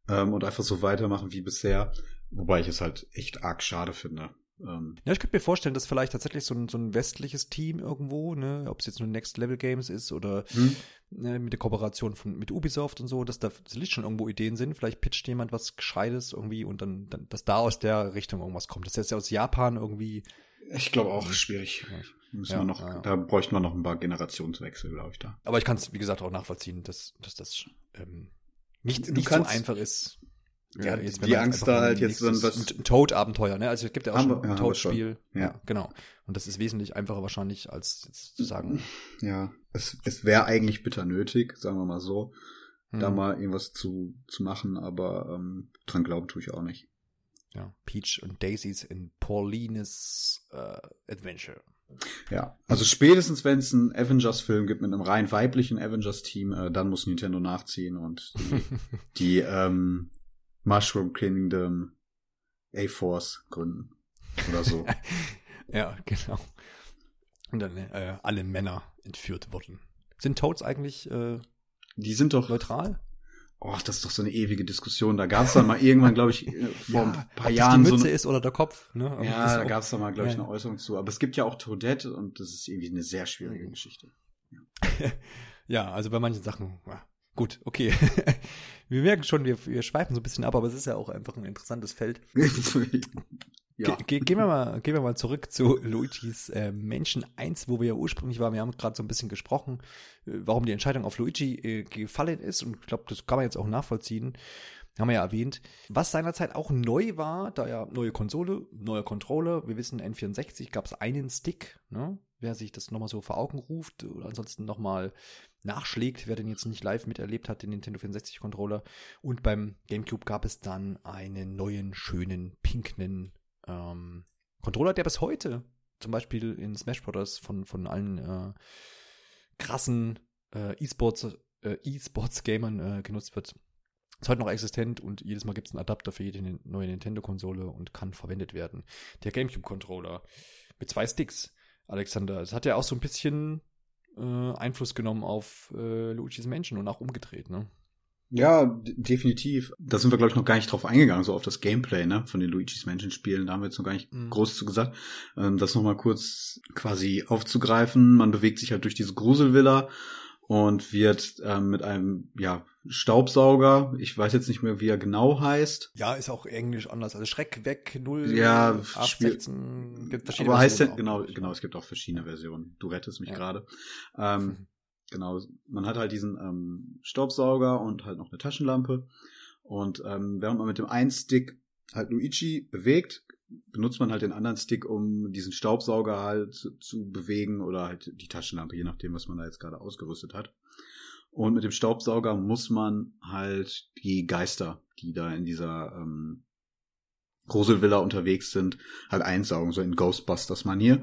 Ähm, und einfach so weitermachen wie bisher. Wobei ich es halt echt arg schade finde. Ähm, ja, ich könnte mir vorstellen, dass vielleicht tatsächlich so ein, so ein westliches Team irgendwo, ne, ob es jetzt nur Next Level Games ist oder hm. ne, mit der Kooperation von, mit Ubisoft und so, dass da sicherlich schon irgendwo Ideen sind. Vielleicht pitcht jemand was Gescheites irgendwie und dann, dann dass da aus der Richtung irgendwas kommt. Das ist jetzt aus Japan irgendwie. Ich glaube auch, schwierig. Müssen ja, wir noch, ja. Da bräuchten wir noch ein paar Generationswechsel, glaube ich, da. Aber ich kann es, wie gesagt, auch nachvollziehen, dass, dass das ähm, nicht, nicht so einfach ist. Ja, jetzt, die Angst da halt jetzt ein was. Toad-Abenteuer, ne? Also es gibt ja auch haben schon ein ja, Toad-Spiel. Ja. ja. genau. Und das ist wesentlich einfacher wahrscheinlich, als jetzt zu sagen. Ja, es, es wäre eigentlich bitter nötig, sagen wir mal so, hm. da mal irgendwas zu, zu machen, aber ähm, dran glauben tue ich auch nicht. Ja, Peach und Daisies in Paulines äh, Adventure. Ja, also spätestens wenn es einen Avengers-Film gibt mit einem rein weiblichen Avengers-Team, äh, dann muss Nintendo nachziehen und die, die ähm, Mushroom Kingdom A-Force gründen. Oder so. ja, genau. Und dann äh, alle Männer entführt wurden. Sind Toads eigentlich äh, die sind doch neutral? Oh, das ist doch so eine ewige Diskussion. Da gab es dann mal irgendwann, glaube ich, äh, vor ja, ein paar Jahren. Die Mütze so eine, ist oder der Kopf, ne? Aber ja, da gab es dann mal, glaube ich, eine Äußerung zu. Aber es gibt ja auch Toadette und das ist irgendwie eine sehr schwierige mhm. Geschichte. Ja. ja, also bei manchen Sachen, ja, Gut, okay. wir merken schon, wir, wir schweifen so ein bisschen ab, aber es ist ja auch einfach ein interessantes Feld. ja. Ge gehen, wir mal, gehen wir mal zurück zu Luigis äh, Menschen 1, wo wir ja ursprünglich waren. Wir haben gerade so ein bisschen gesprochen, äh, warum die Entscheidung auf Luigi äh, gefallen ist. Und ich glaube, das kann man jetzt auch nachvollziehen. Haben wir ja erwähnt. Was seinerzeit auch neu war, da ja neue Konsole, neuer Controller. Wir wissen, N64 gab es einen Stick, ne? Wer sich das nochmal so vor Augen ruft oder ansonsten nochmal nachschlägt, wer den jetzt nicht live miterlebt hat, den Nintendo 64 Controller. Und beim GameCube gab es dann einen neuen, schönen, pinken ähm, Controller, der bis heute zum Beispiel in Smash Bros. von, von allen äh, krassen äh, E-Sports äh, E-Sports-Gamern äh, genutzt wird. Ist heute noch existent und jedes Mal gibt es einen Adapter für jede neue Nintendo-Konsole und kann verwendet werden. Der GameCube-Controller mit zwei Sticks, Alexander. Es hat ja auch so ein bisschen äh, Einfluss genommen auf äh, Luigi's Menschen und auch umgedreht, ne? Ja, definitiv. Da sind wir, glaube ich, noch gar nicht drauf eingegangen, so auf das Gameplay, ne, von den Luigi's Mansion Spielen. Da haben wir jetzt noch gar nicht mhm. groß zu gesagt. Ähm, das nochmal kurz quasi aufzugreifen. Man bewegt sich halt durch diese Gruselvilla und wird ähm, mit einem ja, Staubsauger, ich weiß jetzt nicht mehr, wie er genau heißt. Ja, ist auch englisch anders. Also Schreck weg, 0, ja, 8, 16, gibt verschiedene Aber Versionen heißt genau, genau, es gibt auch verschiedene Versionen. Du rettest mich ja. gerade. Ähm, genau, man hat halt diesen ähm, Staubsauger und halt noch eine Taschenlampe. Und ähm, während man mit dem einen Stick halt Luigi bewegt, benutzt man halt den anderen Stick, um diesen Staubsauger halt zu, zu bewegen oder halt die Taschenlampe, je nachdem, was man da jetzt gerade ausgerüstet hat. Und mit dem Staubsauger muss man halt die Geister, die da in dieser ähm, Gruselvilla unterwegs sind, halt einsaugen, so in Ghostbusters-Manier.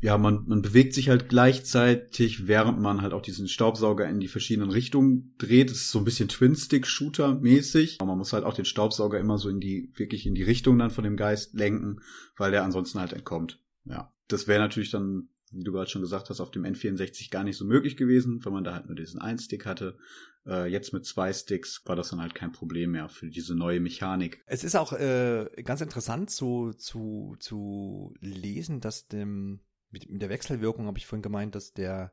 Ja, man, man bewegt sich halt gleichzeitig, während man halt auch diesen Staubsauger in die verschiedenen Richtungen dreht. Es ist so ein bisschen Twin-Stick-Shooter-mäßig. Man muss halt auch den Staubsauger immer so in die, wirklich in die Richtung dann von dem Geist lenken, weil der ansonsten halt entkommt. Ja. Das wäre natürlich dann wie du gerade schon gesagt hast, auf dem N64 gar nicht so möglich gewesen, weil man da halt nur diesen einen Stick hatte. Äh, jetzt mit zwei Sticks war das dann halt kein Problem mehr für diese neue Mechanik. Es ist auch äh, ganz interessant zu, zu, zu lesen, dass dem, mit, mit der Wechselwirkung habe ich vorhin gemeint, dass der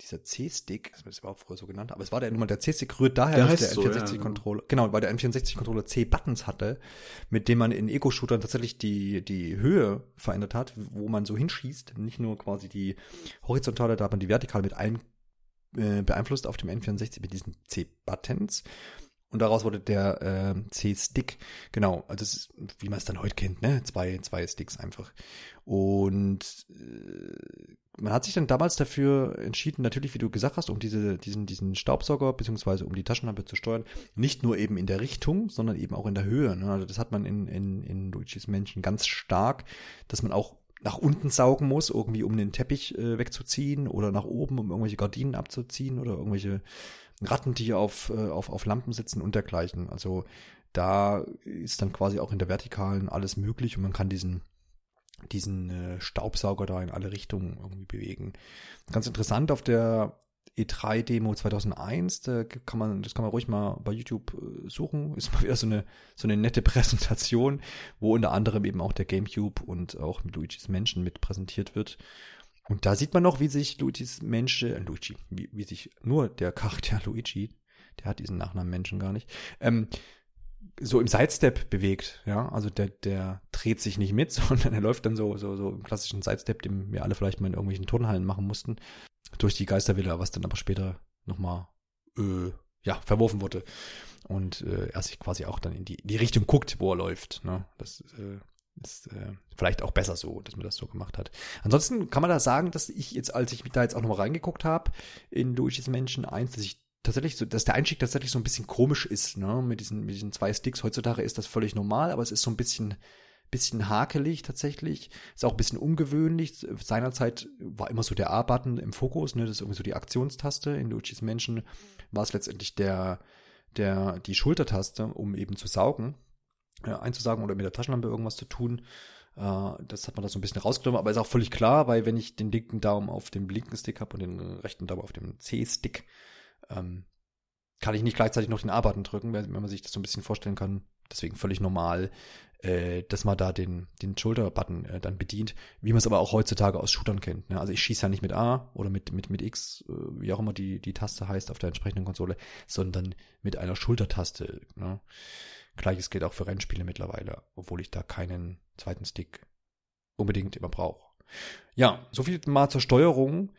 dieser C-Stick, das war auch früher so genannt, aber es war der Nummer, der C-Stick rührt daher, der dass der N64-Controller, ja, genau. genau, weil der N64-Controller C-Buttons hatte, mit dem man in Ego-Shootern tatsächlich die, die Höhe verändert hat, wo man so hinschießt, nicht nur quasi die horizontale, da hat man die vertikale mit einem äh, beeinflusst auf dem N64 mit diesen C-Buttons. Und daraus wurde der äh, C-Stick. Genau, also ist, wie man es dann heute kennt, ne? Zwei, zwei Sticks einfach. Und äh, man hat sich dann damals dafür entschieden, natürlich, wie du gesagt hast, um diese, diesen, diesen Staubsauger beziehungsweise um die Taschenlampe zu steuern, nicht nur eben in der Richtung, sondern eben auch in der Höhe. Ne? Also das hat man in, in, in Luigi's Menschen ganz stark, dass man auch nach unten saugen muss, irgendwie um den Teppich äh, wegzuziehen oder nach oben, um irgendwelche Gardinen abzuziehen oder irgendwelche Ratten, die auf, äh, auf, auf Lampen sitzen und dergleichen. Also da ist dann quasi auch in der Vertikalen alles möglich und man kann diesen diesen äh, Staubsauger da in alle Richtungen irgendwie bewegen. Ganz interessant auf der E3-Demo 2001, da kann man, das kann man ruhig mal bei YouTube äh, suchen, ist mal wieder so eine, so eine nette Präsentation, wo unter anderem eben auch der Gamecube und auch Luigi's Menschen mit präsentiert wird. Und da sieht man noch, wie sich Luigi's Mensch, äh, Luigi, wie, wie sich nur der Charakter Luigi, der hat diesen Nachnamen Menschen gar nicht, ähm, so im Sidestep bewegt, ja, also der, der dreht sich nicht mit, sondern er läuft dann so, so, so im klassischen Sidestep, den wir alle vielleicht mal in irgendwelchen Turnhallen machen mussten, durch die Geistervilla, was dann aber später nochmal, äh, ja, verworfen wurde. Und äh, er sich quasi auch dann in die, die Richtung guckt, wo er läuft, ne, das, äh, ist äh, vielleicht auch besser so, dass man das so gemacht hat. Ansonsten kann man da sagen, dass ich jetzt, als ich da jetzt auch nochmal reingeguckt habe in Luigi's Menschen 1, dass ich tatsächlich so, dass der Einstieg tatsächlich so ein bisschen komisch ist, ne? Mit diesen, mit diesen zwei Sticks. Heutzutage ist das völlig normal, aber es ist so ein bisschen, bisschen hakelig tatsächlich. Ist auch ein bisschen ungewöhnlich. Seinerzeit war immer so der A-Button im Fokus, ne? Das ist irgendwie so die Aktionstaste. In Luigi's Menschen war es letztendlich der, der, die Schultertaste, um eben zu saugen, äh, einzusaugen oder mit der Taschenlampe irgendwas zu tun. Uh, das hat man da so ein bisschen rausgenommen, aber ist auch völlig klar, weil wenn ich den linken Daumen auf dem linken Stick habe und den rechten Daumen auf dem C-Stick, ähm, kann ich nicht gleichzeitig noch den A-Button drücken, wenn man sich das so ein bisschen vorstellen kann. Deswegen völlig normal, äh, dass man da den, den Shoulder-Button äh, dann bedient, wie man es aber auch heutzutage aus Shootern kennt. Ne? Also ich schieße ja nicht mit A oder mit, mit, mit X, äh, wie auch immer die, die Taste heißt auf der entsprechenden Konsole, sondern mit einer Schultertaste. Ne? Gleiches gilt auch für Rennspiele mittlerweile, obwohl ich da keinen zweiten Stick unbedingt immer brauche. Ja, so viel mal zur Steuerung.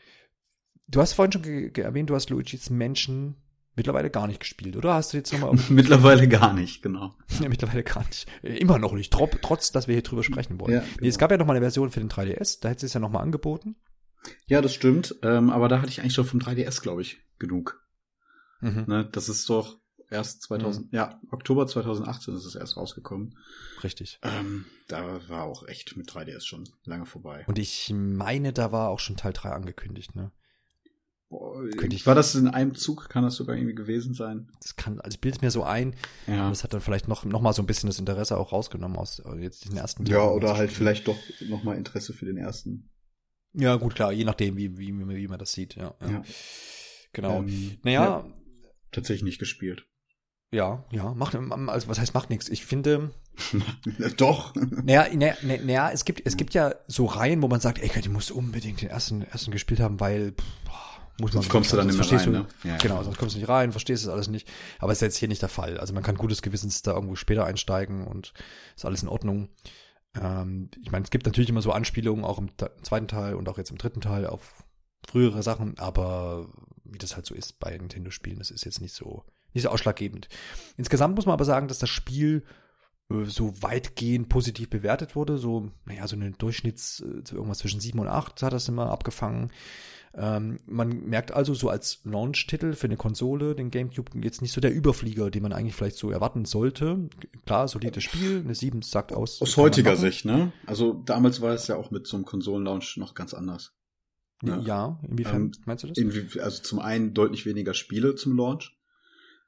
Du hast vorhin schon erwähnt, du hast Luigi's Menschen mittlerweile gar nicht gespielt, oder? Hast du jetzt nochmal. mittlerweile gar nicht, genau. ja, mittlerweile gar nicht. Immer noch nicht, trotz, trotz dass wir hier drüber sprechen wollen. Ja, genau. nee, es gab ja noch mal eine Version für den 3DS, da hätte es ja noch mal angeboten. Ja, das stimmt. Ähm, aber da hatte ich eigentlich schon vom 3DS, glaube ich, genug. Mhm. Ne, das ist doch erst 2000, mhm. ja, Oktober 2018 ist es erst rausgekommen. Richtig. Ähm, da war auch echt mit 3DS schon lange vorbei. Und ich meine, da war auch schon Teil 3 angekündigt, ne? Boah, Könnte ich, war das in einem Zug? Kann das sogar irgendwie gewesen sein? Das kann, also ich bilde mir so ein. Ja. Das hat dann vielleicht noch, noch mal so ein bisschen das Interesse auch rausgenommen aus äh, jetzt diesen ersten. Ja, oder halt vielleicht doch noch mal Interesse für den ersten. Ja, gut, klar, je nachdem, wie, wie, wie man das sieht, ja. ja. ja. Genau. Ähm, naja. Ja, tatsächlich nicht gespielt. Ja, ja, macht, also was heißt macht nichts? Ich finde. Doch. Naja, naja, naja, es gibt, es gibt ja so Reihen, wo man sagt, ey, die musst unbedingt den ersten, ersten gespielt haben, weil, pff, muss man sonst kommst du dann nicht mehr rein, ne? ja, genau, sonst kommst du nicht rein, verstehst das alles nicht. Aber ist jetzt hier nicht der Fall. Also man kann gutes Gewissens da irgendwo später einsteigen und ist alles in Ordnung. Ähm, ich meine, es gibt natürlich immer so Anspielungen, auch im zweiten Teil und auch jetzt im dritten Teil auf frühere Sachen, aber wie das halt so ist bei Nintendo-Spielen, das ist jetzt nicht so, nicht so ausschlaggebend. Insgesamt muss man aber sagen, dass das Spiel so weitgehend positiv bewertet wurde. So, naja, so eine Durchschnitts, äh, irgendwas zwischen sieben und acht hat das immer abgefangen. Ähm, man merkt also so als Launch-Titel für eine Konsole, den GameCube, jetzt nicht so der Überflieger, den man eigentlich vielleicht so erwarten sollte. Klar, solides Spiel, eine 7 sagt aus. Aus heutiger Sicht, ne? Also damals war es ja auch mit so einem Konsolen-Launch noch ganz anders. Ne? Ja, inwiefern ähm, meinst du das? Inwie also zum einen deutlich weniger Spiele zum Launch.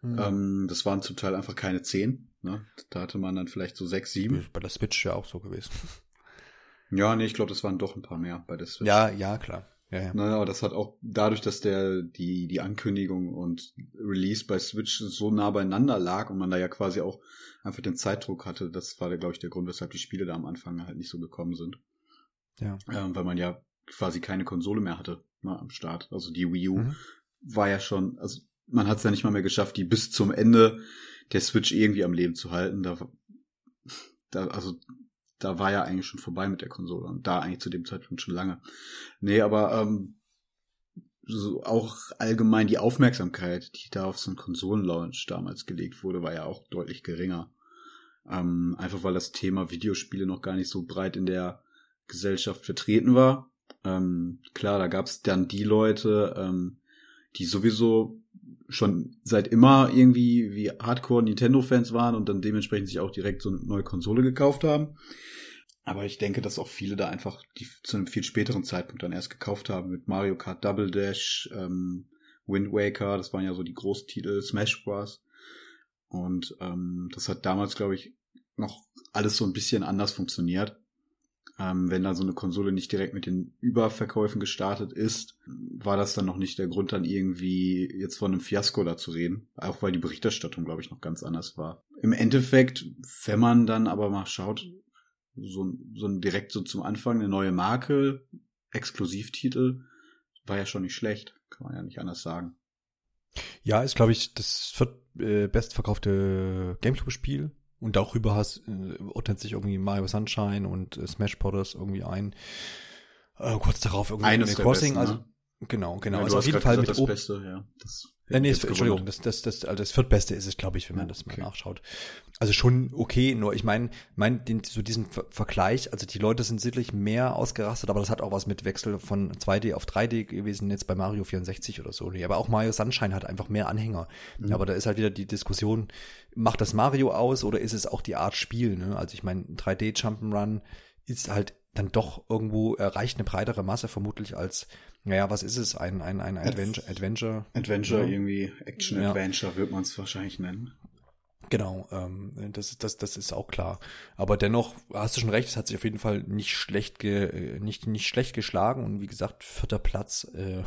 Mhm. Ähm, das waren zum Teil einfach keine 10. Ne? Da hatte man dann vielleicht so 6, 7. Bei der Switch ja auch so gewesen. Ja, nee, ich glaube, das waren doch ein paar mehr bei der Switch. Ja, ja, klar. Ja, ja. Naja, aber das hat auch dadurch, dass der die die Ankündigung und Release bei Switch so nah beieinander lag und man da ja quasi auch einfach den Zeitdruck hatte, das war, glaube ich, der Grund, weshalb die Spiele da am Anfang halt nicht so gekommen sind. Ja. Ähm, weil man ja quasi keine Konsole mehr hatte ne, am Start. Also die Wii U mhm. war ja schon, also man hat es ja nicht mal mehr geschafft, die bis zum Ende der Switch irgendwie am Leben zu halten. Da, da also da war ja eigentlich schon vorbei mit der Konsole und da eigentlich zu dem Zeitpunkt schon lange. Nee, aber ähm, so auch allgemein die Aufmerksamkeit, die da auf so einen Konsolenlaunch damals gelegt wurde, war ja auch deutlich geringer. Ähm, einfach weil das Thema Videospiele noch gar nicht so breit in der Gesellschaft vertreten war. Ähm, klar, da gab's dann die Leute, ähm, die sowieso schon seit immer irgendwie wie Hardcore Nintendo-Fans waren und dann dementsprechend sich auch direkt so eine neue Konsole gekauft haben. Aber ich denke, dass auch viele da einfach die zu einem viel späteren Zeitpunkt dann erst gekauft haben mit Mario Kart Double Dash, ähm, Wind Waker, das waren ja so die Großtitel, Smash Bros. Und ähm, das hat damals, glaube ich, noch alles so ein bisschen anders funktioniert. Ähm, wenn da so eine Konsole nicht direkt mit den Überverkäufen gestartet ist, war das dann noch nicht der Grund, dann irgendwie jetzt von einem Fiasko da zu reden. Auch weil die Berichterstattung, glaube ich, noch ganz anders war. Im Endeffekt, wenn man dann aber mal schaut, so, so direkt so zum Anfang eine neue Marke, Exklusivtitel, war ja schon nicht schlecht. Kann man ja nicht anders sagen. Ja, ist, glaube ich, das viert, äh, bestverkaufte Gamecube-Spiel. Und darüber hast, äh, ordnet sich irgendwie Mario Sunshine und äh, Smash Bros. irgendwie ein. Äh, kurz darauf irgendwie Animal Crossing. also, ne? Genau, genau. Ja, also auf jeden Fall mit das Ob Beste, ja. Das Äh, nee, Entschuldigung, das, das, das, also das viertbeste ist es, glaube ich, wenn man Ja, das mal okay. nachschaut. Also schon okay, nur ich meine, mein, den, so diesen Ver Vergleich, also die Leute sind sicherlich mehr ausgerastet, aber das hat auch was mit Wechsel von 2D auf 3D gewesen, jetzt bei Mario 64 oder so. Aber auch Mario Sunshine hat einfach mehr Anhänger. Mhm. Aber da ist halt wieder die Diskussion, macht das Mario aus oder ist es auch die Art Spiel? Ne? Also ich meine, 3D Jump'n'Run ist halt dann doch irgendwo erreicht eine breitere Masse vermutlich als, naja, was ist es? Ein, ein, ein Adventure, Adventure. Adventure, Ja. irgendwie Action Ja. Adventure wird man es wahrscheinlich nennen. Genau, ähm, das, ist- das, das ist auch klar. Aber dennoch hast du schon recht, es hat sich auf jeden Fall nicht schlecht, ge, äh, nicht, nicht schlecht geschlagen und wie gesagt, vierter Platz äh,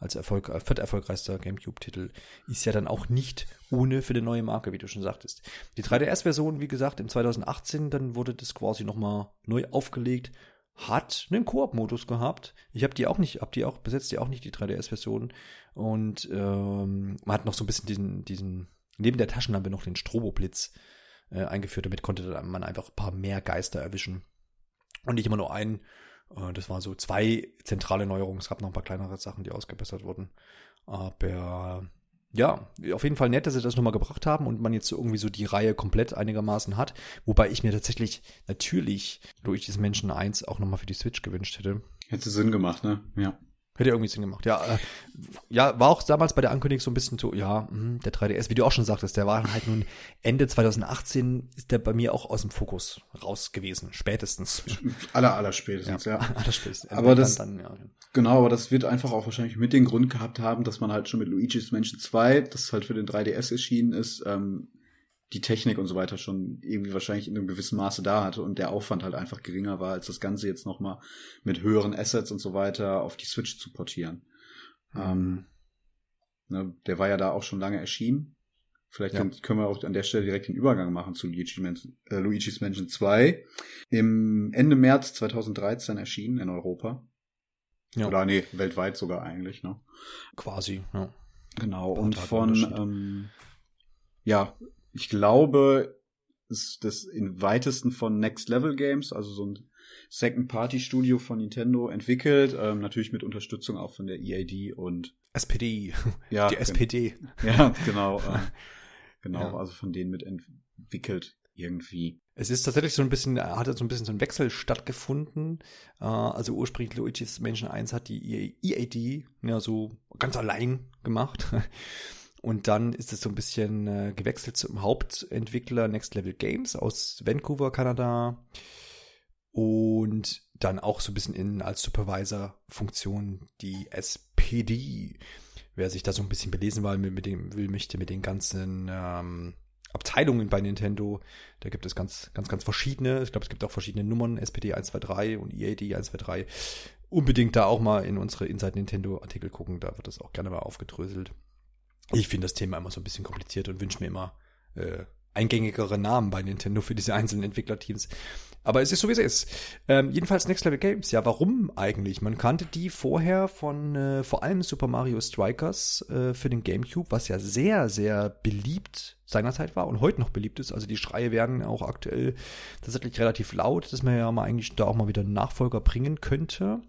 als Erfolg, äh, vierter erfolgreichster GameCube-Titel ist ja dann auch nicht ohne für die neue Marke, wie du schon sagtest. Die 3DS-Version, wie gesagt, im 2018, dann wurde das quasi nochmal neu aufgelegt, hat einen Koop-Modus gehabt. Ich habe die auch nicht, hab die auch, besetzt die auch nicht, die 3DS-Version. Und ähm, man hat noch so ein bisschen diesen, diesen, neben der Taschenlampe noch den Stroboblitz äh, eingeführt. Damit konnte man einfach ein paar mehr Geister erwischen. Und nicht immer nur einen. Äh, das waren so zwei zentrale Neuerungen. Es gab noch ein paar kleinere Sachen, die ausgebessert wurden. Aber ja, auf jeden Fall nett, dass sie das nochmal gebracht haben und man jetzt irgendwie so die Reihe komplett einigermaßen hat. Wobei ich mir tatsächlich natürlich Luigi's Menschen 1 auch nochmal für die Switch gewünscht hätte. Hätte Sinn gemacht, ne? Ja. Hätte irgendwie Sinn gemacht. Ja, äh, ja, war auch damals bei der Ankündigung so ein bisschen so, ja, mh, der 3DS, wie du auch schon sagtest, der war halt nun Ende 2018 ist der bei mir auch aus dem Fokus raus gewesen, spätestens. Aller, aller spätestens, ja. Alles spätestens. Aber das- dann, ja. Genau, aber das wird einfach auch wahrscheinlich mit den Grund gehabt haben, dass man halt schon mit Luigi's Mansion 2, das halt für den 3DS erschienen ist, ähm, die Technik und so weiter schon irgendwie wahrscheinlich in einem gewissen Maße da hatte und der Aufwand halt einfach geringer war, als das Ganze jetzt nochmal mit höheren Assets und so weiter auf die Switch zu portieren. Ähm, ne, der war ja da auch schon lange erschienen. Vielleicht Ja. können- wir auch an der Stelle direkt den Übergang machen zu Luigi's Mansion, äh, Luigi's Mansion 2. Im Ende März 2013 erschienen in Europa. Ja. Oder nee, weltweit sogar eigentlich, ne? Quasi, ja. Genau. Und von, ähm, ja, ich glaube, ist das in weitesten von Next Level Games, also so ein Second-Party-Studio von Nintendo entwickelt, ähm, natürlich mit Unterstützung auch von der EAD und SPD, ja, die SPD. Ja, genau. äh, genau, Ja. also von denen mit entwickelt irgendwie. Es ist tatsächlich so ein bisschen, hat so ein bisschen so ein Wechsel stattgefunden. Äh, Also ursprünglich Luigi's Mansion 1 hat die EAD ja so ganz allein gemacht. Und dann ist es so ein bisschen äh, gewechselt zum Hauptentwickler Next Level Games aus Vancouver, Kanada. Und dann auch so ein bisschen in als Supervisor-Funktion die SPD. Wer sich da so ein bisschen belesen will, mit dem, will, möchte mit den ganzen ähm, Abteilungen bei Nintendo. Da gibt es ganz, ganz, ganz verschiedene. Ich glaube, es gibt auch verschiedene Nummern, SPD 123 und EAD 123. Unbedingt da auch mal in unsere Inside Nintendo Artikel gucken, da wird das auch gerne mal aufgedröselt. Ich finde das Thema immer so ein bisschen kompliziert und wünsche mir immer äh, eingängigere Namen bei Nintendo für diese einzelnen Entwicklerteams. Aber es ist so, wie es ist. Ähm, jedenfalls Next Level Games. Ja, warum eigentlich? Man kannte die vorher von äh, vor allem Super Mario Strikers äh, für den GameCube, was ja sehr, sehr beliebt seinerzeit war und heute noch beliebt ist. Also die Schreie werden auch aktuell tatsächlich relativ laut, dass man ja mal eigentlich da auch mal wieder einen Nachfolger bringen könnte.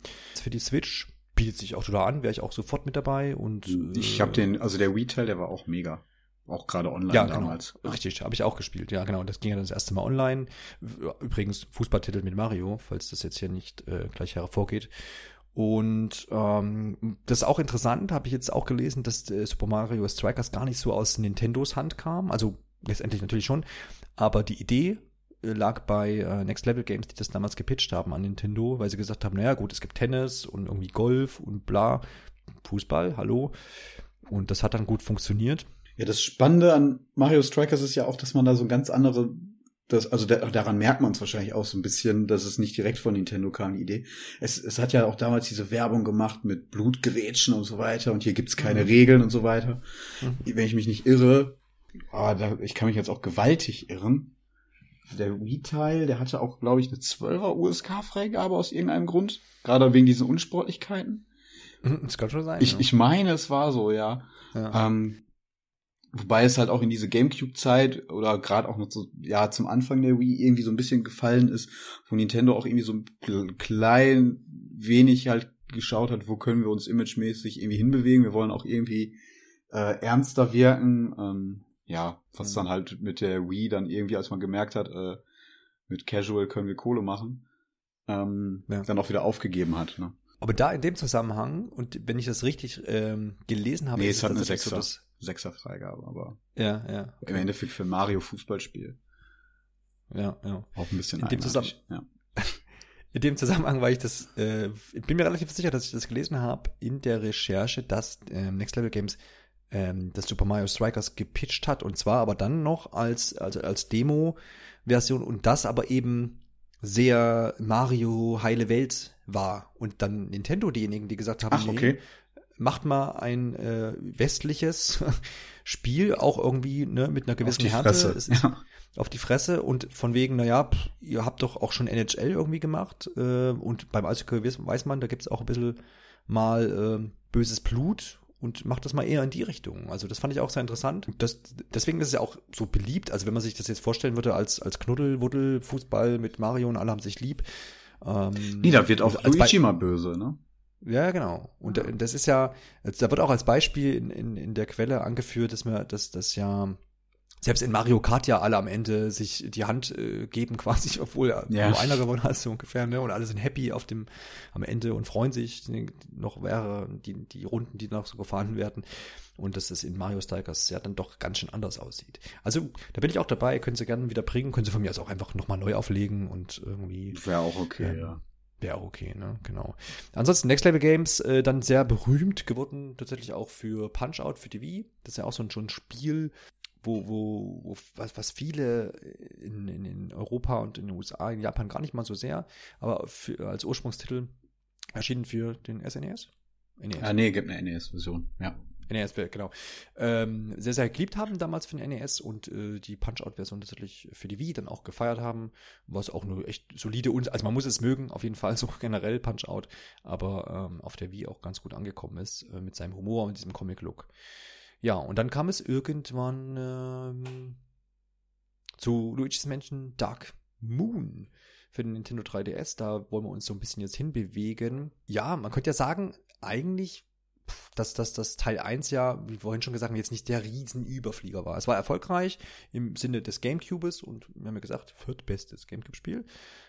Für die Switch bietet sich auch total an, wäre ich auch sofort mit dabei. Und Ich äh, habe den, also der Wii-Teil, der war auch mega. Auch gerade online ja, damals. Genau. Richtig, habe ich auch gespielt. Ja, genau. Das ging ja das erste Mal online. Übrigens Fußballtitel mit Mario, falls das jetzt hier nicht äh, gleich hervorgeht. Und ähm, das ist auch interessant, habe ich jetzt auch gelesen, dass äh, Super Mario Strikers gar nicht so aus Nintendos Hand kam. Also letztendlich natürlich schon. Aber die Idee lag bei äh, Next Level Games, die das damals gepitcht haben an Nintendo, weil sie gesagt haben, naja gut, es gibt Tennis und irgendwie Golf und bla, Fußball, hallo. Und das hat dann gut funktioniert. Ja, das Spannende an Mario Strikers ist ja auch, dass man da so ganz andere das, also der, daran merkt man es wahrscheinlich auch so ein bisschen, dass es nicht direkt von Nintendo kam, die Idee. Es, es hat ja auch damals diese Werbung gemacht mit Blutgerätschen und so weiter und hier gibt's keine mhm. Regeln und so weiter. Mhm. Wenn ich mich nicht irre, ah, da, ich kann mich jetzt auch gewaltig irren. Der Wii-Teil, der hatte auch, glaube ich, eine 12er USK-Freigabe aus irgendeinem Grund. Gerade wegen diesen Unsportlichkeiten. Mhm, das kann schon sein. Ich, ja. ich meine, es war so, ja. ja. Ähm, Wobei es halt auch in diese Gamecube-Zeit oder gerade auch noch so, ja, zum Anfang der Wii irgendwie so ein bisschen gefallen ist, wo Nintendo auch irgendwie so ein klein wenig halt geschaut hat, wo können wir uns imagemäßig irgendwie hinbewegen. Wir wollen auch irgendwie äh, ernster wirken. Ähm, ja, was mhm. dann halt mit der Wii dann irgendwie, als man gemerkt hat, äh, mit Casual können wir Kohle machen, ähm, ja. dann auch wieder aufgegeben hat. Ne? Aber da in dem Zusammenhang, und wenn ich das richtig ähm, gelesen habe, nee, es hat eine Sechser. So Sechser-Freigabe, aber ja, ja. Okay. im Endeffekt für Mario Fußballspiel. Ja, ja. Auch ein bisschen in dem, Zusammen ja. in dem Zusammenhang war ich das, äh, bin mir relativ sicher, dass ich das gelesen habe in der Recherche, dass ähm, Next Level Games ähm, das Super Mario Strikers gepitcht hat und zwar aber dann noch als, also als Demo-Version und das aber eben sehr Mario heile Welt war und dann Nintendo diejenigen, die gesagt haben, Ach, okay. Nee, macht mal ein äh, westliches Spiel, auch irgendwie ne, mit einer gewissen auf Härte. Fresse. Ja. Auf die Fresse und von wegen, naja, pff, ihr habt doch auch schon NHL irgendwie gemacht äh, und beim Eishockey weiß man, da gibt's auch ein bisschen mal äh, böses Blut und macht das mal eher in die Richtung. Also das fand ich auch sehr interessant. Das, deswegen ist es ja auch so beliebt. Also wenn man sich das jetzt vorstellen würde als, als Knuddel, Wuddel, Fußball mit Mario und alle haben sich lieb. Ähm, nee, da wird auch Luigi mal böse, ne? Ja, genau. Und ja. das ist ja, da wird auch als Beispiel in, in, in der Quelle angeführt, dass man, dass das ja selbst in Mario Kart ja alle am Ende sich die Hand äh, geben quasi, obwohl ja. nur einer gewonnen hat, so ungefähr, ne? Und alle sind happy auf dem am Ende und freuen sich. Noch wäre die, die Runden, die noch so gefahren werden. Und dass es in Mario Strikers ja dann doch ganz schön anders aussieht. Also, da bin ich auch dabei, können Sie gerne wieder bringen, können Sie von mir aus auch einfach nochmal neu auflegen und irgendwie. Wäre auch okay, ähm, ja. Wäre okay, ne? Genau. Ansonsten Next Level Games äh, dann sehr berühmt geworden, tatsächlich auch für Punch-Out für die Wii. Das ist ja auch so ein, so ein Spiel, wo, wo, wo was, was viele in, in, in Europa und in den USA, in Japan gar nicht mal so sehr, aber für, als Ursprungstitel erschienen für den SNES. NES. Ah, nee, gibt eine NES-Version, ja. NES, genau. Ähm, sehr, sehr geliebt haben damals für den NES und äh, die Punch-Out-Version tatsächlich für die Wii dann auch gefeiert haben, was auch eine echt solide, und also man muss es mögen, auf jeden Fall so generell Punch-Out, aber ähm, auf der Wii auch ganz gut angekommen ist äh, mit seinem Humor und diesem Comic-Look. Ja, und dann kam es irgendwann ähm, zu Luigi's Mansion Dark Moon für den Nintendo 3DS. Da wollen wir uns so ein bisschen jetzt hinbewegen. Ja, man könnte ja sagen, eigentlich dass, dass das Teil 1 ja, wie vorhin schon gesagt, jetzt nicht der Riesenüberflieger war. Es war erfolgreich im Sinne des Gamecubes und wir haben ja gesagt, viertbestes Gamecube-Spiel.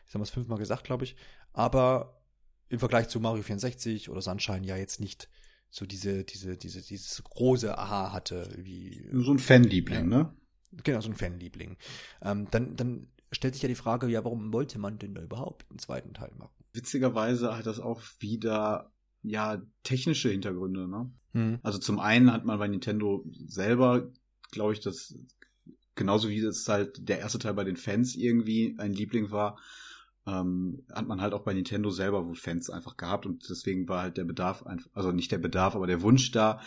Ich habe es fünfmal gesagt, glaube ich. Aber im Vergleich zu Mario 64 oder Sunshine ja jetzt nicht so diese, diese, diese, dieses große Aha hatte, wie. So ein Fanliebling, ne? Genau, so ein Fanliebling. Ähm, dann, dann stellt sich ja die Frage, ja, warum wollte man denn da überhaupt einen zweiten Teil machen? Witzigerweise hat das auch wieder ja, technische Hintergründe, ne? Mhm. Also zum einen hat man bei Nintendo selber, glaube ich, das genauso wie das halt der erste Teil bei den Fans irgendwie ein Liebling war, ähm, hat man halt auch bei Nintendo selber wohl Fans einfach gehabt und deswegen war halt der Bedarf, also nicht der Bedarf, aber der Wunsch da,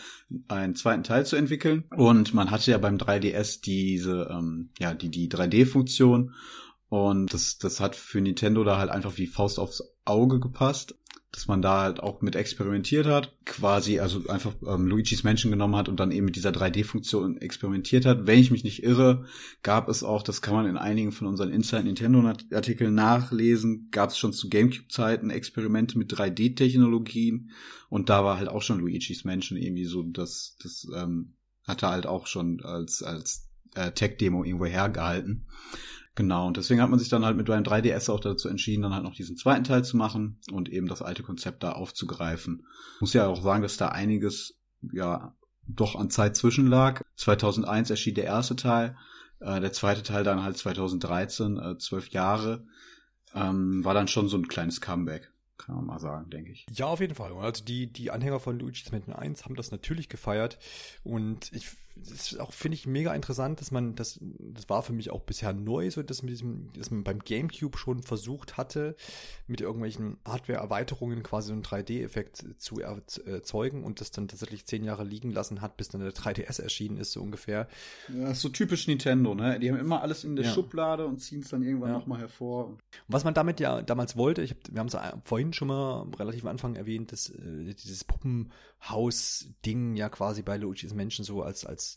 einen zweiten Teil zu entwickeln. Und man hatte ja beim 3DS diese, ähm, ja, die, die 3D-Funktion und das, das hat für Nintendo da halt einfach wie Faust aufs Auge gepasst dass man da halt auch mit experimentiert hat, quasi also einfach ähm, Luigi's Menschen genommen hat und dann eben mit dieser 3D-Funktion experimentiert hat. Wenn ich mich nicht irre, gab es auch, das kann man in einigen von unseren Inside Nintendo-Artikeln nachlesen, gab es schon zu GameCube-Zeiten Experimente mit 3D-Technologien und da war halt auch schon Luigi's Menschen irgendwie so, das, das ähm, hatte halt auch schon als, als äh, Tech-Demo irgendwo hergehalten. Genau, und deswegen hat man sich dann halt mit beim 3DS auch dazu entschieden, dann halt noch diesen zweiten Teil zu machen und eben das alte Konzept da aufzugreifen. Muss ja auch sagen, dass da einiges, ja, doch an Zeit zwischenlag. 2001 erschien der erste Teil, Äh, der zweite Teil dann halt 2013, äh, zwölf Jahre, ähm, war dann schon so ein kleines Comeback. Kann man mal sagen, denke ich. Ja, auf jeden Fall. Also die, die Anhänger von Luigi's Mansion 1 haben das natürlich gefeiert. Und ich das ist auch, finde ich, mega interessant, dass man, das, das war für mich auch bisher neu, so dass, mit diesem, dass man beim GameCube schon versucht hatte, mit irgendwelchen Hardware-Erweiterungen quasi so einen 3D-Effekt zu erzeugen und das dann tatsächlich zehn Jahre liegen lassen hat, bis dann der 3DS erschienen ist, so ungefähr. Ja, ist so typisch Nintendo, ne? Die haben immer alles in der ja. Schublade und ziehen es dann irgendwann ja. nochmal hervor. Und was man damit ja damals wollte, ich hab, wir haben es vorhin schon mal relativ am Anfang erwähnt, dass äh, dieses Puppenhaus-Ding ja quasi bei Luigi's Menschen so als, als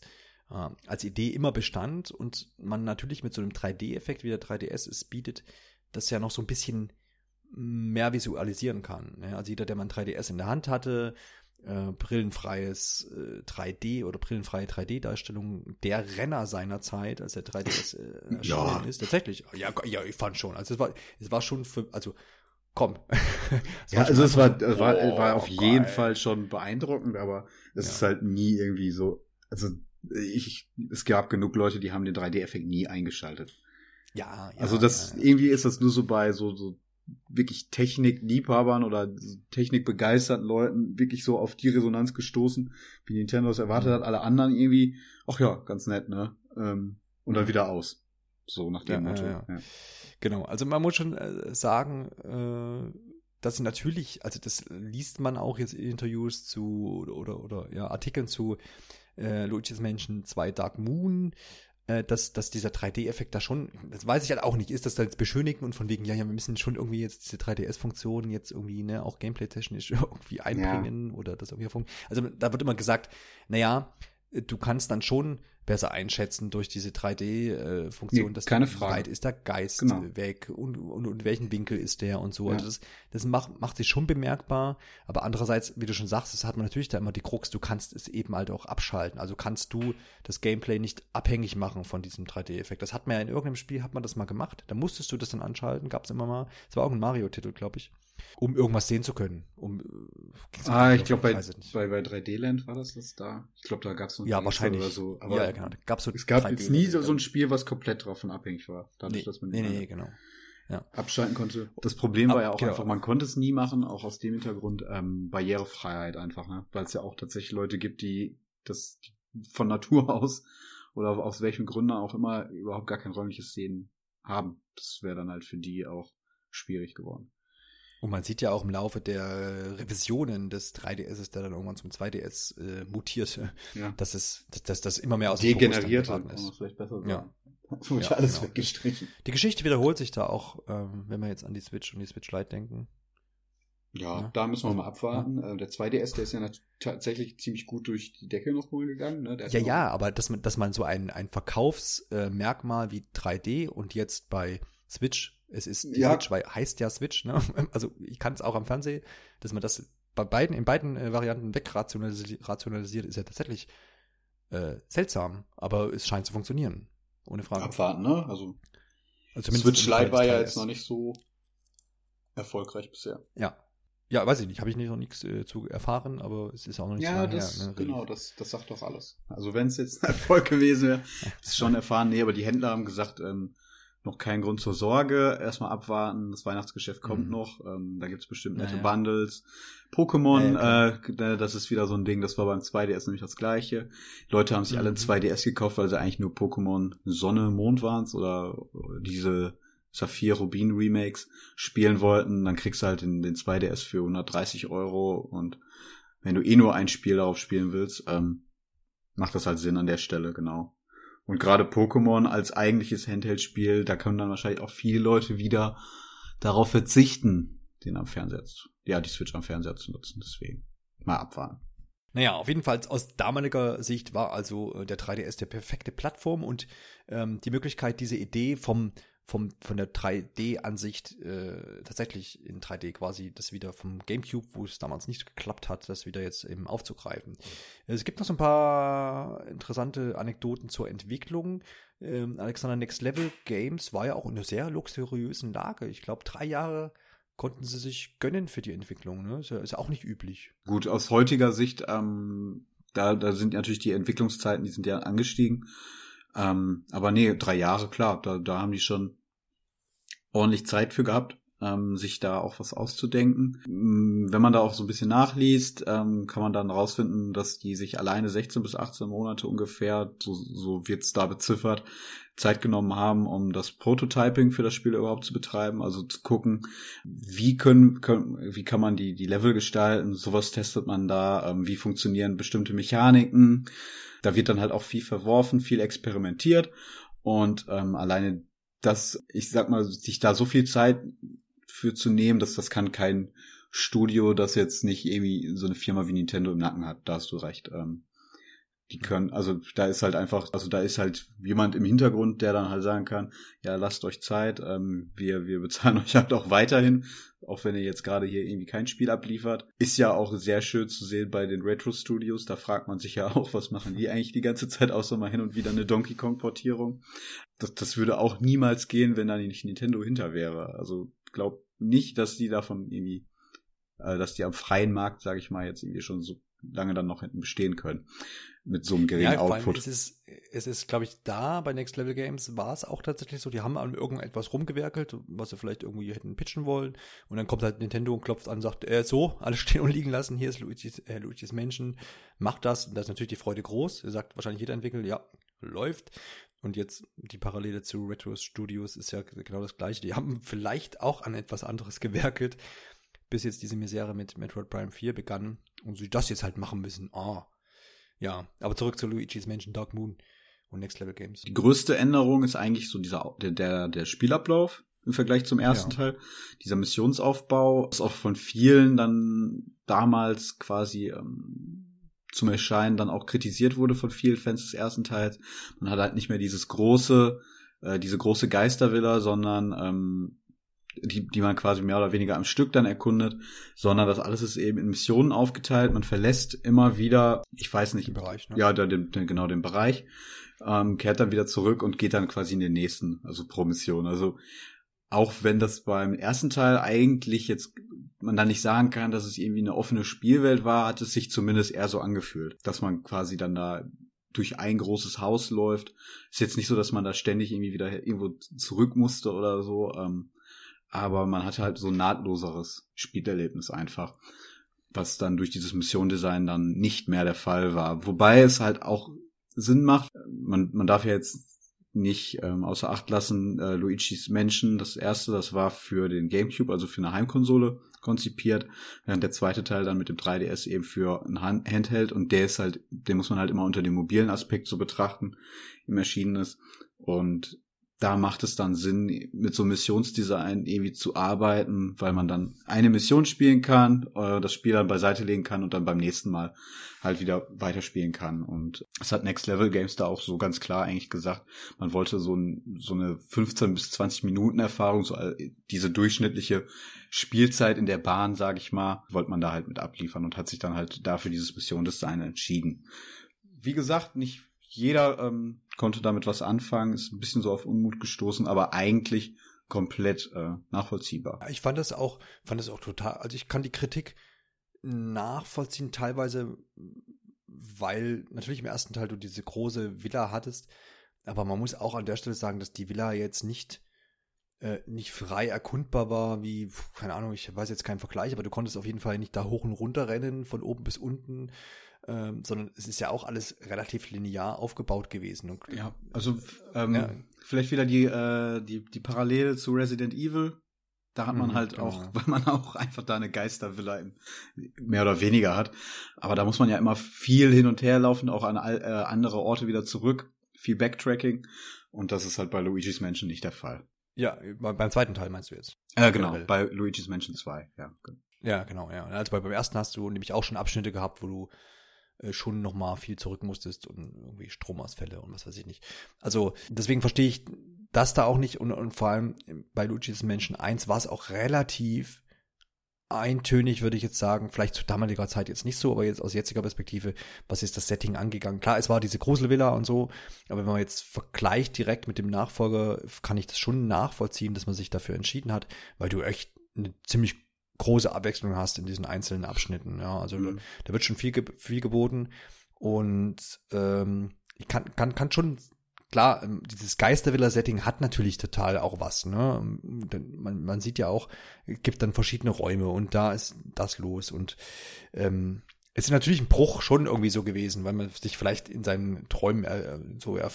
äh, als Idee immer bestand und man natürlich mit so einem 3D-Effekt, wie der 3DS es bietet, das ja noch so ein bisschen mehr visualisieren kann. Ne? Also jeder, der mal ein 3DS in der Hand hatte, äh, brillenfreies äh, 3D oder brillenfreie 3D-Darstellung der Renner seiner Zeit, als der 3DS äh, erschienen ja. ist. Tatsächlich. Ja, ja, ich fand schon. Also es war, es war schon für, also komm. ja, also es war, es war, oh, war auf jeden Fall schon beeindruckend, aber es ja. ist halt nie irgendwie so, also ich, es gab genug Leute, die haben den 3D-Effekt nie eingeschaltet. Ja, ja. Also das, ja, irgendwie ist das nur so bei so, so wirklich Technikliebhabern oder Technikbegeisterten Leuten wirklich so auf die Resonanz gestoßen, wie Nintendo es erwartet mhm. hat. Alle anderen irgendwie, ach ja, ganz nett, ne? Ähm, und dann wieder aus. So nach dem ja, Motto. Ja, ja. Genau, also man muss schon äh, sagen, äh, dass natürlich, also das liest man auch jetzt in Interviews zu oder, oder, oder ja, Artikeln zu äh, Luigi's Mansion 2 Dark Moon, äh, dass, dass dieser 3D-Effekt da schon, das weiß ich halt auch nicht, ist das da jetzt beschönigen und von wegen, ja, ja, wir müssen schon irgendwie jetzt diese 3DS-Funktionen jetzt irgendwie, ne, auch gameplay-technisch irgendwie einbringen ja. oder das irgendwie funktioniert. Also da wird immer gesagt, naja, du kannst dann schon besser einschätzen durch diese 3D-Funktion, nee, dass keine Frage. weit ist der Geist genau. weg und, und, und welchen Winkel ist der und so. Ja. Also das, das macht, macht sich schon bemerkbar, aber andererseits, wie du schon sagst, das hat man natürlich da immer die Krux, du kannst es eben halt auch abschalten. Also kannst du das Gameplay nicht abhängig machen von diesem 3D-Effekt. Das hat man ja in irgendeinem Spiel, hat man das mal gemacht. Da musstest du das dann anschalten, gab es immer mal. Das war auch ein Mario-Titel, glaube ich um irgendwas sehen zu können. Um, äh, ah, ich glaube, bei, bei, bei 3D-Land war das das da. Ich glaube, da gab es ein Ja, wahrscheinlich. Oder so. Aber ja, genau. Gab's so es gab jetzt nie so, so ein Spiel, was komplett davon abhängig war. Dadurch, nee, dass man nee, nee, genau. Ja. abschalten konnte. Das Problem war ja auch genau. einfach, man konnte es nie machen, auch aus dem Hintergrund ähm, Barrierefreiheit einfach, ne? weil es ja auch tatsächlich Leute gibt, die das von Natur aus oder aus welchen Gründen auch immer überhaupt gar kein räumliches Sehen haben. Das wäre dann halt für die auch schwierig geworden. Und man sieht ja auch im Laufe der Revisionen des 3DS, der dann irgendwann zum 2DS äh, mutierte, ja. dass es, dass, das immer mehr aus dem Degeneriert hat, ist. vielleicht besser sagen. Ja. Das wurde ja, alles genau. weggestrichen. Die Geschichte wiederholt sich da auch, ähm, wenn wir jetzt an die Switch und die Switch Lite denken. Ja, ja, da müssen wir mal abwarten. Ja. Äh, der 2DS, der ist ja tatsächlich ziemlich gut durch die Decke noch mal gegangen. Ne? ja, ja, aber dass man, dass man so ein, ein Verkaufsmerkmal wie 3D und jetzt bei Switch es ist die ja. Switch, weil heißt ja Switch, ne? Also ich kann es auch am Fernsehen, dass man das bei beiden, in beiden äh, Varianten wegrationalisiert, ist ja tatsächlich äh, seltsam, aber es scheint zu funktionieren. Ohne Frage. Abwarten, ne? Also, also Switch Lite war ja jetzt noch nicht so erfolgreich bisher. Ja. Ja, weiß ich nicht, habe ich nicht noch nichts äh, zu erfahren, aber es ist auch noch nicht ja, so das, her. Ne? Genau, das, das sagt doch alles. Also wenn es jetzt ein Erfolg gewesen wäre, ist schon erfahren. Nee, aber die Händler haben gesagt, ähm, noch kein Grund zur Sorge. Erstmal abwarten. Das Weihnachtsgeschäft kommt mhm. noch. Ähm, da gibt's bestimmt nette ja, Bundles. Pokémon, ja, äh, das ist wieder so ein Ding, das war beim 2DS nämlich das gleiche. Leute haben sich mhm. alle 2DS gekauft, weil sie eigentlich nur Pokémon Sonne, Mond waren's oder diese Saphir Rubin Remakes spielen wollten. Dann kriegst du halt den, den 2DS für 130 Euro und wenn du eh nur ein Spiel darauf spielen willst, ähm, macht das halt Sinn an der Stelle, genau. Und gerade Pokémon als eigentliches Handheld-Spiel, da können dann wahrscheinlich auch viele Leute wieder darauf verzichten, den am Fernseher zu, ja, die Switch am Fernseher zu nutzen. Deswegen mal abwarten. Naja, auf jeden Fall aus damaliger Sicht war also äh, der 3DS der perfekte Plattform und ähm, die Möglichkeit, diese Idee vom vom, von der 3D-Ansicht äh, tatsächlich in 3D quasi das wieder vom GameCube, wo es damals nicht geklappt hat, das wieder jetzt eben aufzugreifen. Mhm. Es gibt noch so ein paar interessante Anekdoten zur Entwicklung. Ähm, Alexander Next Level Games war ja auch in einer sehr luxuriösen Lage. Ich glaube, drei Jahre konnten sie sich gönnen für die Entwicklung. Ne? Ist, ja, ist ja auch nicht üblich. Gut, aus heutiger Sicht, ähm, da, da sind natürlich die Entwicklungszeiten, die sind ja angestiegen. Ähm, aber nee, drei Jahre, klar, da, da haben die schon ordentlich Zeit für gehabt ähm, sich da auch was auszudenken. Mm, wenn man da auch so ein bisschen nachliest, ähm, kann man dann rausfinden, dass die sich alleine 16 bis 18 Monate ungefähr, so, so wird's da beziffert, Zeit genommen haben, um das Prototyping für das Spiel überhaupt zu betreiben, also zu gucken, wie können, können wie kann man die die Level gestalten, sowas testet man da, ähm, wie funktionieren bestimmte Mechaniken. Da wird dann halt auch viel verworfen, viel experimentiert und ähm, alleine dass ich sag mal, sich da so viel Zeit für zu nehmen, dass das kann kein Studio, das jetzt nicht irgendwie so eine Firma wie Nintendo im Nacken hat. Da hast du recht. Ähm, die können, also da ist halt einfach, also da ist halt jemand im Hintergrund, der dann halt sagen kann, ja, lasst euch Zeit, ähm, wir, wir bezahlen euch halt auch weiterhin, auch wenn ihr jetzt gerade hier irgendwie kein Spiel abliefert. Ist ja auch sehr schön zu sehen bei den Retro-Studios, da fragt man sich ja auch, was machen die eigentlich die ganze Zeit, außer mal hin und wieder eine Donkey Kong-Portierung. Das, das würde auch niemals gehen, wenn da nicht Nintendo hinter wäre. Also glaub nicht, dass die davon irgendwie, äh, dass die am freien Markt, sage ich mal, jetzt irgendwie schon so lange dann noch hinten bestehen können mit so einem geringen ja, Output. Es ist, es ist, glaube ich, da bei Next Level Games war es auch tatsächlich so, die haben an irgendetwas rumgewerkelt, was sie vielleicht irgendwie hätten pitchen wollen. Und dann kommt halt Nintendo und klopft an und sagt, äh, so, alles stehen und liegen lassen, hier ist Luigi's, äh, Luigi's Menschen, macht das. Und da ist natürlich die Freude groß. Er sagt wahrscheinlich jeder Entwickler, ja, läuft. Und jetzt die Parallele zu Retro Studios ist ja genau das gleiche. Die haben vielleicht auch an etwas anderes gewerkelt, bis jetzt diese Misere mit Metroid Prime 4 begann und sie das jetzt halt machen müssen. Ah, ja. Aber zurück zu Luigi's Mansion Dark Moon und Next Level Games. Die größte Änderung ist eigentlich so dieser der der, der Spielablauf im Vergleich zum ersten ja. Teil. Dieser Missionsaufbau ist auch von vielen dann damals quasi ähm, zum Erscheinen dann auch kritisiert wurde von vielen Fans des ersten Teils. Man hat halt nicht mehr dieses große, äh, diese große Geistervilla, sondern ähm, die, die man quasi mehr oder weniger am Stück dann erkundet, sondern das alles ist eben in Missionen aufgeteilt. Man verlässt immer wieder, ich weiß nicht, den Bereich, ne? ja, den, den, genau den Bereich, ähm, kehrt dann wieder zurück und geht dann quasi in den nächsten, also pro Mission. Also auch wenn das beim ersten Teil eigentlich jetzt man da nicht sagen kann, dass es irgendwie eine offene Spielwelt war, hat es sich zumindest eher so angefühlt, dass man quasi dann da durch ein großes Haus läuft. Ist jetzt nicht so, dass man da ständig irgendwie wieder irgendwo zurück musste oder so, ähm, aber man hatte halt so ein nahtloseres Spielerlebnis einfach, was dann durch dieses Mission-Design dann nicht mehr der Fall war. Wobei es halt auch Sinn macht. Man, man darf ja jetzt nicht ähm, außer Acht lassen, äh, Luigi's Mansion, das erste, das war für den GameCube, also für eine Heimkonsole konzipiert, während der zweite Teil dann mit dem 3DS eben für ein Handheld und der ist halt, den muss man halt immer unter dem mobilen Aspekt so betrachten, im erschienen ist. Und da macht es dann Sinn, mit so Missionsdesign irgendwie zu arbeiten, weil man dann eine Mission spielen kann, äh, das Spiel dann beiseite legen kann und dann beim nächsten Mal halt wieder weiterspielen kann. Und es hat Next Level Games da auch so ganz klar eigentlich gesagt, man wollte so, ein, so eine 15 bis 20 Minuten Erfahrung, so diese durchschnittliche Spielzeit in der Bahn, sage ich mal, wollte man da halt mit abliefern und hat sich dann halt dafür dieses Mission-Design entschieden. Wie gesagt, nicht jeder ähm, konnte damit was anfangen, ist ein bisschen so auf Unmut gestoßen, aber eigentlich komplett äh, nachvollziehbar. Ich fand das auch, fand das auch total, also ich kann die Kritik nachvollziehen, teilweise, weil natürlich im ersten Teil du diese große Villa hattest, aber man muss auch an der Stelle sagen, dass die Villa jetzt nicht äh, nicht frei erkundbar war, wie, keine Ahnung, ich weiß jetzt keinen Vergleich, aber du konntest auf jeden Fall nicht da hoch und runter rennen, von oben bis unten ähm, sondern es ist ja auch alles relativ linear aufgebaut gewesen. Und, ja, also ähm, ja. vielleicht wieder die, äh, die, die Parallele zu Resident Evil. Da hat man mhm, halt genau. auch, weil man auch einfach da eine Geistervilla in, mehr oder weniger hat. Aber da muss man ja immer viel hin und her laufen, auch an äh, andere Orte wieder zurück, viel Backtracking. Und das ist halt bei Luigi's Mansion nicht der Fall. Ja, beim zweiten Teil meinst du jetzt? Äh, genau, bei Luigi's Mansion 2, ja. Ja, genau, ja. Also bei, beim ersten hast du nämlich auch schon Abschnitte gehabt, wo du äh, schon noch mal viel zurück musstest und irgendwie Stromausfälle und was weiß ich nicht. Also deswegen verstehe ich das da auch nicht und, und vor allem bei Luigi's Mansion 1 war es auch relativ eintönig, würde ich jetzt sagen. Vielleicht zu damaliger Zeit jetzt nicht so, aber jetzt aus jetziger Perspektive, was ist das Setting angegangen? Klar, es war diese Gruselvilla und so, aber wenn man jetzt vergleicht direkt mit dem Nachfolger, kann ich das schon nachvollziehen, dass man sich dafür entschieden hat, weil du echt eine ziemlich große Abwechslung hast in diesen einzelnen Abschnitten. Ja, also mhm. da, da, wird schon viel, viel geboten und ähm, ich kann, kann, kann schon klar, ähm, dieses Geistervilla-Setting hat natürlich total auch was, ne? Man, man sieht ja auch, gibt dann verschiedene Räume und da ist das los und ähm, es ist natürlich ein Bruch schon irgendwie so gewesen, weil man sich vielleicht in seinen Träumen äh, so äh,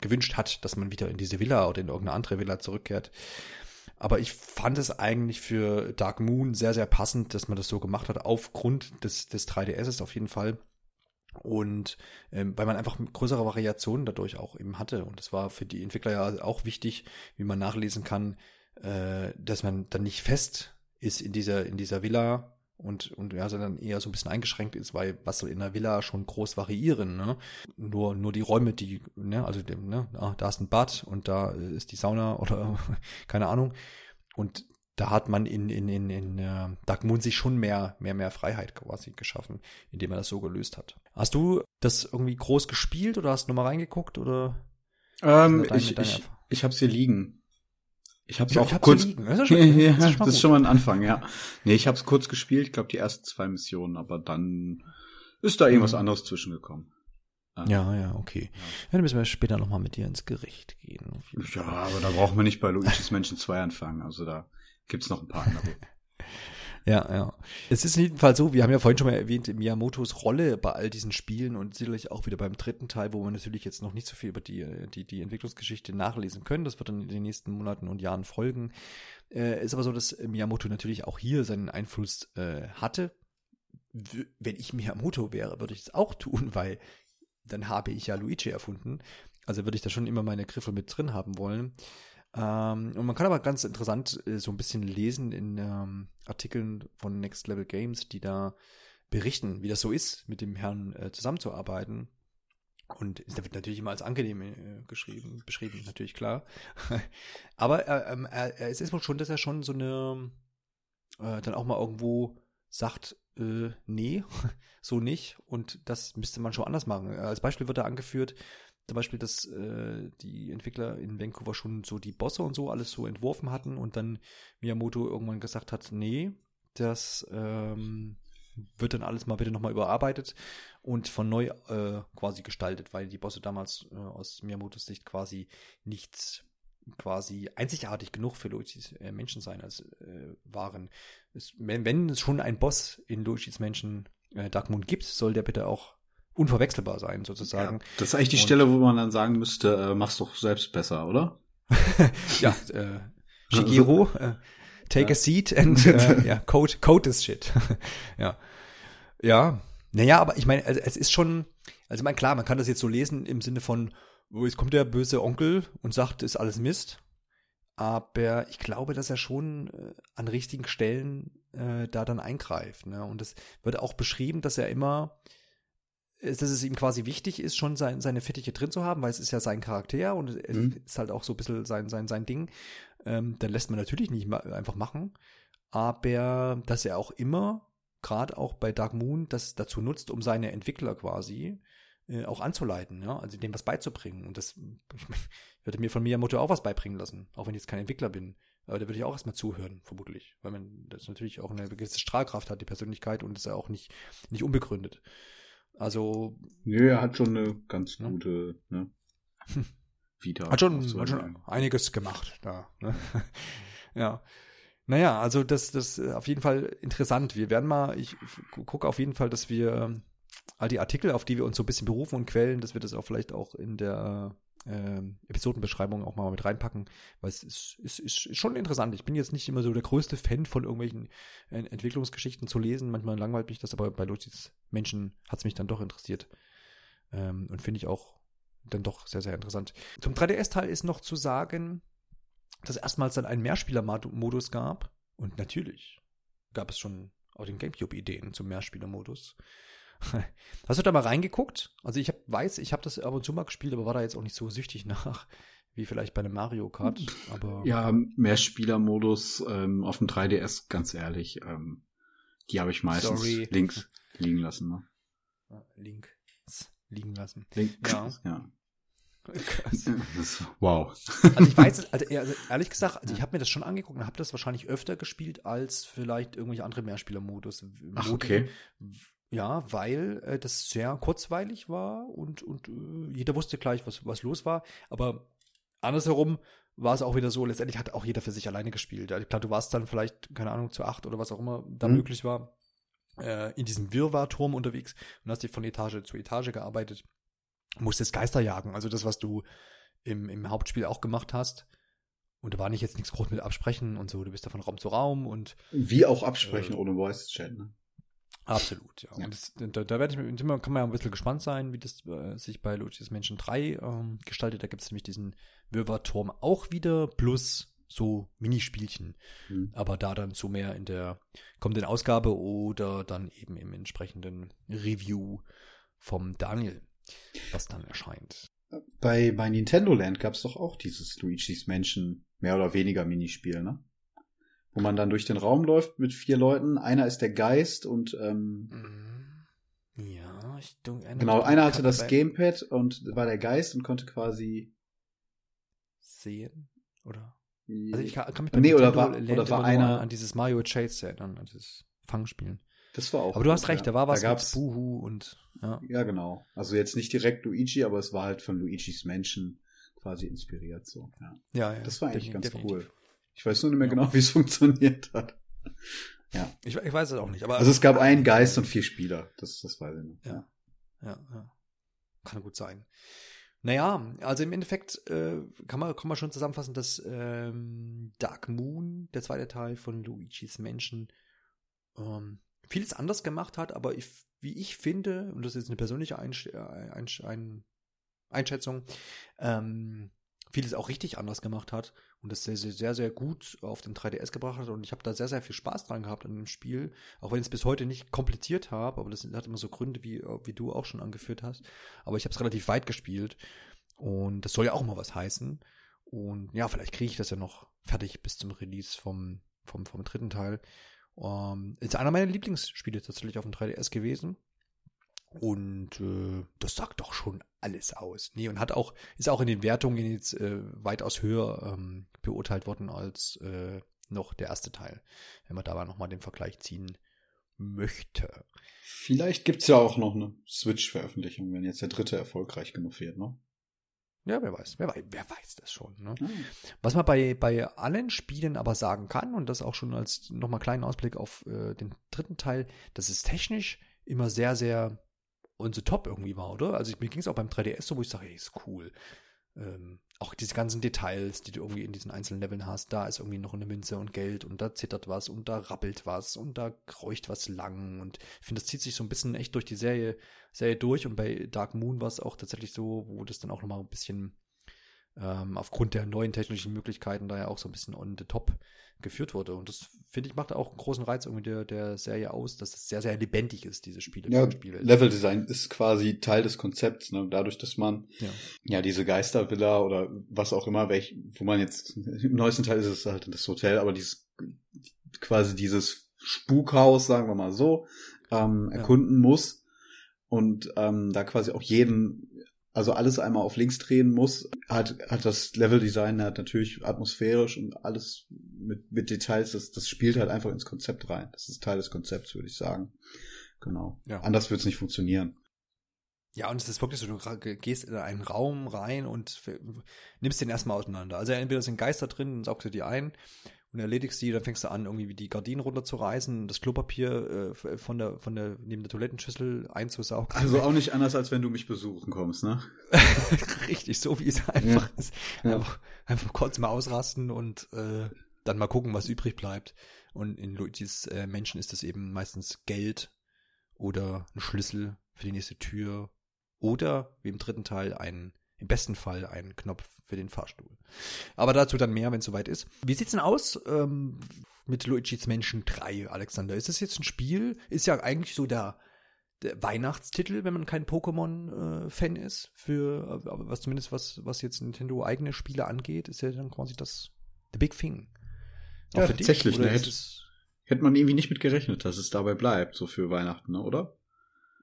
gewünscht hat, dass man wieder in diese Villa oder in irgendeine andere Villa zurückkehrt. Aber ich fand es eigentlich für Dark Moon sehr, sehr passend, dass man das so gemacht hat, aufgrund des, des 3DSs auf jeden Fall. Und ähm, weil man einfach größere Variationen dadurch auch eben hatte. Und das war für die Entwickler ja auch wichtig, wie man nachlesen kann, äh, dass man dann nicht fest ist in dieser, in dieser Villa und, und ja, sondern eher so ein bisschen eingeschränkt ist, weil was soll in der Villa schon groß variieren, ne? Nur, nur die Räume, die, ne, also dem, ne, ah, da ist ein Bad und da ist die Sauna oder keine Ahnung. Und da hat man in, in, in, in äh, Dark Moon sich schon mehr, mehr, mehr Freiheit quasi geschaffen, indem er das so gelöst hat. Hast du das irgendwie groß gespielt oder hast du nochmal reingeguckt oder? Ähm, deine, ich, deine ich, ich hab's hier liegen. Ich hab's ja, auch kurz. Liegen. Das ist, schon, ja, das ist, schon, das ist schon mal ein Anfang, ja. Nee, ich hab's kurz gespielt, ich glaube die ersten zwei Missionen, aber dann ist da irgendwas mhm. anderes zwischengekommen. Ja, ja, okay. Ja. dann müssen wir später nochmal mit dir ins Gericht gehen. Ja, aber da brauchen wir nicht bei Luigi's Menschen 2 anfangen. Also da Gibt es noch ein paar andere. Ja, ja. Es ist in jedem Fall so, wir haben ja vorhin schon mal erwähnt, Miyamotos Rolle bei all diesen Spielen und sicherlich auch wieder beim dritten Teil, wo wir natürlich jetzt noch nicht so viel über die, die, die Entwicklungsgeschichte nachlesen können. Das wird dann in den nächsten Monaten und Jahren folgen. Äh, ist aber so, dass Miyamoto natürlich auch hier seinen Einfluss äh, hatte. Wenn ich Miyamoto wäre, würde ich es auch tun, weil dann habe ich ja Luigi erfunden. Also würde ich da schon immer meine Griffe mit drin haben wollen. Ähm, und man kann aber ganz interessant äh, so ein bisschen lesen in ähm, Artikeln von Next Level Games, die da berichten, wie das so ist, mit dem Herrn äh, zusammenzuarbeiten. Und es wird natürlich immer als angenehm äh, geschrieben, beschrieben, natürlich klar. aber äh, ähm, es ist wohl schon, dass er schon so eine, äh, dann auch mal irgendwo sagt, äh, nee, so nicht. Und das müsste man schon anders machen. Als Beispiel wird da angeführt, zum Beispiel, dass äh, die Entwickler in Vancouver schon so die Bosse und so alles so entworfen hatten und dann Miyamoto irgendwann gesagt hat, nee, das ähm, wird dann alles mal bitte nochmal überarbeitet und von neu äh, quasi gestaltet, weil die Bosse damals äh, aus Miyamotos Sicht quasi nicht quasi einzigartig genug für Luigi's äh, Menschen sein als äh, waren. Es, wenn, wenn es schon ein Boss in Luigi's Menschen äh, Dark gibt, soll der bitte auch unverwechselbar sein, sozusagen. Ja, das ist eigentlich die und, Stelle, wo man dann sagen müsste, äh, mach's doch selbst besser, oder? ja, äh, Shigeru, äh, take ja. a seat and äh, ja, code, code this shit. ja. Ja. Naja, aber ich meine, also, es ist schon, also man klar, man kann das jetzt so lesen im Sinne von, oh, jetzt kommt der böse Onkel und sagt, ist alles Mist. Aber ich glaube, dass er schon äh, an richtigen Stellen äh, da dann eingreift. Ne? Und es wird auch beschrieben, dass er immer dass es ihm quasi wichtig ist, schon sein, seine Fittiche drin zu haben, weil es ist ja sein Charakter und es mhm. ist halt auch so ein bisschen sein, sein, sein Ding. Ähm, dann lässt man natürlich nicht einfach machen. Aber dass er auch immer, gerade auch bei Dark Moon, das dazu nutzt, um seine Entwickler quasi äh, auch anzuleiten, ja, also dem was beizubringen. Und das, ich, ich würde mir von Miyamoto auch was beibringen lassen, auch wenn ich jetzt kein Entwickler bin. Aber da würde ich auch erstmal zuhören, vermutlich. Weil man das natürlich auch eine gewisse Strahlkraft hat, die Persönlichkeit, und ist ja auch nicht, nicht unbegründet. Also. Nö, er hat schon eine ganz ne? gute, ne? Vita. Hat schon, hat schon einiges gemacht da. Ne? ja. Naja, also das, das ist auf jeden Fall interessant. Wir werden mal, ich gucke auf jeden Fall, dass wir all die Artikel, auf die wir uns so ein bisschen berufen und quälen, dass wir das auch vielleicht auch in der äh, Episodenbeschreibung auch mal mit reinpacken, weil es ist, ist, ist schon interessant. Ich bin jetzt nicht immer so der größte Fan von irgendwelchen äh, Entwicklungsgeschichten zu lesen. Manchmal langweilt mich das, aber bei Lucis Menschen hat es mich dann doch interessiert. Ähm, und finde ich auch dann doch sehr, sehr interessant. Zum 3DS-Teil ist noch zu sagen, dass erstmals dann einen Mehrspieler-Modus gab. Und natürlich gab es schon auch den Gamecube-Ideen zum Mehrspieler-Modus. Hast du da mal reingeguckt? Also ich hab, weiß, ich habe das ab und zu mal gespielt, aber war da jetzt auch nicht so süchtig nach, wie vielleicht bei einem Mario Kart. Aber ja, Mehrspielermodus ähm, auf dem 3DS, ganz ehrlich, ähm, die habe ich meistens Sorry. links liegen lassen. Ne? Link liegen lassen. Link, ja. ja. Wow. Also ich weiß, also, also ehrlich gesagt, also ich habe mir das schon angeguckt und habe das wahrscheinlich öfter gespielt als vielleicht irgendwelche andere Mehrspieler-Modus. Ach, okay Ja, weil äh, das sehr kurzweilig war und, und äh, jeder wusste gleich, was, was los war. Aber andersherum war es auch wieder so, letztendlich hat auch jeder für sich alleine gespielt. Ja, klar, du warst dann vielleicht, keine Ahnung, zu acht oder was auch immer da Mhm. möglich war, äh, in diesem Wirrwarr-Turm unterwegs und hast dich von Etage zu Etage gearbeitet. Musstest Geister jagen, also das, was du im, im Hauptspiel auch gemacht hast. Und da war nicht jetzt nichts groß mit Absprechen und so. Du bist da von Raum zu Raum und Wie auch absprechen Äh, ohne Voice Chat, ne? Absolut, ja. Ja. Und das, da, da werde ich mit immer kann man ja ein bisschen gespannt sein, wie das äh, sich bei Luigi's Menschen 3 ähm, gestaltet. Da gibt es nämlich diesen Wirrwarr-Turm auch wieder, plus so Minispielchen. Hm. Aber da dann so mehr in der kommenden Ausgabe oder dann eben im entsprechenden Review vom Daniel, was dann erscheint. Bei, bei Nintendo Land gab es doch auch dieses Luigi's Mansion mehr oder weniger Minispiel, ne? Wo man dann durch den Raum läuft mit vier Leuten. Einer ist der Geist und ähm, Ja, ich erinnere genau, einer hatte das bei- Gamepad und war der Geist und konnte quasi. sehen oder Also ich kann, kann mich Nee, oder war- oder war einer- an, dieses Mario Chase erinnern, an dieses Fangspielen. das war auch. Aber du hast recht, ja. da war was Da mit gab's, Buhu und ja. Ja, genau. Also jetzt nicht direkt Luigi, aber es war halt von Luigi's Mansion quasi inspiriert so. Ja. Ja, ja, Das war eigentlich ganz definitiv. cool. Ich weiß nur nicht mehr Ja. genau, wie es funktioniert hat. Ich, ich weiß es auch nicht, aber Also es gab einen Geist und vier Spieler. Das, das weiß ich noch. Ja. ja, ja. Kann gut sein. Naja, also im Endeffekt äh, kann, man, kann man schon zusammenfassen, dass ähm, Dark Moon, der zweite Teil von Luigi's Menschen, ähm, vieles anders gemacht hat, aber ich, wie ich finde, und das ist jetzt eine persönliche Einsch äh, Einsch ein Einschätzung, ähm, vieles auch richtig anders gemacht hat und das sehr, sehr, sehr, sehr gut auf den 3DS gebracht hat und ich habe da sehr, sehr viel Spaß dran gehabt an dem Spiel, auch wenn ich es bis heute nicht komplettiert habe, aber das hat immer so Gründe, wie, wie du auch schon angeführt hast, aber ich habe es relativ weit gespielt und das soll ja auch mal was heißen und ja, vielleicht kriege ich das ja noch fertig bis zum Release vom, vom, vom dritten Teil. Ähm, ist einer meiner Lieblingsspiele tatsächlich auf dem 3DS gewesen. Und äh, das sagt doch schon alles aus. Nee, und hat auch, ist auch in den Wertungen jetzt äh, weitaus höher ähm, beurteilt worden als äh, noch der erste Teil, wenn man da mal nochmal den Vergleich ziehen möchte. Vielleicht gibt's ja auch noch eine Switch-Veröffentlichung, wenn jetzt der dritte erfolgreich genug wird, ne? Ja, wer weiß, wer weiß, wer weiß das schon. Ne? Ah. Was man bei, bei allen Spielen aber sagen kann, und das auch schon als nochmal kleinen Ausblick auf äh, den dritten Teil, dass es technisch immer sehr, sehr on the top irgendwie war, oder? Also mir ging es auch beim 3DS so, wo ich sage, ey, ist cool. Ähm, auch diese ganzen Details, die du irgendwie in diesen einzelnen Leveln hast, da ist irgendwie noch eine Münze und Geld und da zittert was und da rappelt was und da kreucht was lang und ich finde, das zieht sich so ein bisschen echt durch die Serie, Serie durch und bei Dark Moon war es auch tatsächlich so, wo das dann auch nochmal ein bisschen ähm, aufgrund der neuen technischen Möglichkeiten da ja auch so ein bisschen on the top geführt wurde. Und das, finde ich, macht auch einen großen Reiz irgendwie der, der Serie aus, dass es sehr, sehr lebendig ist, diese Spiele. Ja, Spiele. Leveldesign ist quasi Teil des Konzepts, ne? Dadurch, dass man Ja. ja diese Geistervilla oder was auch immer, welch, wo man jetzt im neuesten Teil ist es halt das Hotel, aber dieses quasi dieses Spukhaus, sagen wir mal so, ähm, Ja. erkunden muss und ähm, da quasi auch jeden also alles einmal auf links drehen muss, hat, hat das Leveldesign hat natürlich atmosphärisch und alles mit, mit Details, das, das spielt halt einfach ins Konzept rein. Das ist Teil des Konzepts, würde ich sagen. Genau. Ja. Anders wird es nicht funktionieren. Ja, und es ist wirklich so, du gehst in einen Raum rein und nimmst den erstmal auseinander. Also entweder sind Geister drin und saugst du die ein und erledigst die, dann fängst du an, irgendwie die Gardinen runterzureißen, das Klopapier äh, von der, von der, neben der Toilettenschüssel einzusaugen. Also auch nicht anders, als wenn du mich besuchen kommst, ne? Richtig, so wie es einfach ist. Ja. Einfach, einfach kurz mal ausrasten und äh, dann mal gucken, was übrig bleibt. Und in Luigis äh, Menschen ist es eben meistens Geld oder ein Schlüssel für die nächste Tür oder wie im dritten Teil ein, im besten Fall ein Knopf für den Fahrstuhl. Aber dazu dann mehr, wenn es soweit ist. Wie sieht's denn aus ähm, mit Luigis Menschen 3, Alexander? Ist das jetzt ein Spiel? Ist ja eigentlich so der, der Weihnachtstitel, wenn man kein Pokémon-Fan ist, für äh, was zumindest was, was jetzt Nintendo eigene Spiele angeht, ist ja dann quasi das The Big Thing. Ja, für dich, tatsächlich, oder ne, hätte- es- Hätte man irgendwie nicht mit gerechnet, dass es dabei bleibt, so für Weihnachten, ne, oder?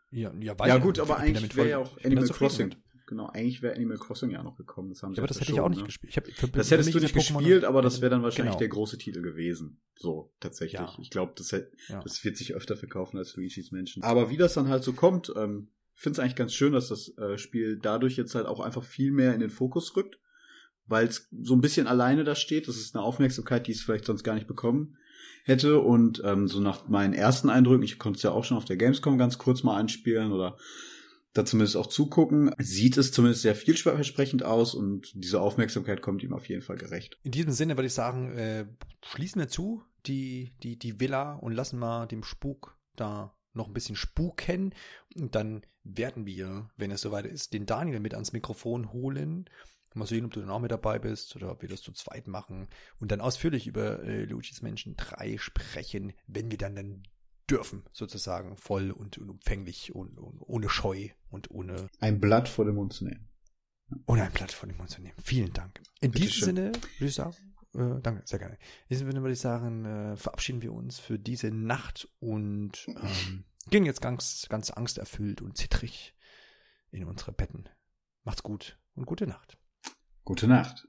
ja, ja, ja gut, aber eigentlich wäre ja auch Animal Crossing. mit. Genau. Eigentlich wäre Animal Crossing ja noch gekommen. Das haben ja, aber das hätte ich auch nicht ne? gespielt. Ich hab, für, das hättest du nicht gespielt, aber das wäre dann wahrscheinlich genau. der große Titel gewesen. So, tatsächlich. Ja. Ich glaube, das, ja. das wird sich öfter verkaufen als Luigi's Menschen. Aber wie das dann halt so kommt, ähm, finde es eigentlich ganz schön, dass das äh, Spiel dadurch jetzt halt auch einfach viel mehr in den Fokus rückt, weil es so ein bisschen alleine da steht. Das ist eine Aufmerksamkeit, die es vielleicht sonst gar nicht bekommen hätte. Und ähm, so nach meinen ersten Eindrücken, ich konnte es ja auch schon auf der Gamescom ganz kurz mal anspielen oder da zumindest auch zugucken, sieht es zumindest sehr vielversprechend aus und diese Aufmerksamkeit kommt ihm auf jeden Fall gerecht. In diesem Sinne würde ich sagen, äh, schließen wir zu die, die, die Villa und lassen mal dem Spuk da noch ein bisschen spuken. Und dann werden wir, wenn es soweit ist, den Daniel mit ans Mikrofon holen. Mal sehen, ob du dann auch mit dabei bist oder ob wir das zu zweit machen und dann ausführlich über äh, Luigi's Menschen 3 sprechen, wenn wir dann dann dürfen, sozusagen, voll und, und umfänglich und, und, ohne Scheu und ohne. Ein Blatt vor den Mund zu nehmen. Ohne ein Blatt vor den Mund zu nehmen. Vielen Dank. In Bitte diesem schön. Sinne würde ich sagen, äh, danke, sehr gerne. In diesem Sinne würde ich sagen, äh, verabschieden wir uns für diese Nacht und ähm, gehen jetzt ganz, ganz angsterfüllt und zittrig in unsere Betten. Macht's gut und gute Nacht. Gute Nacht.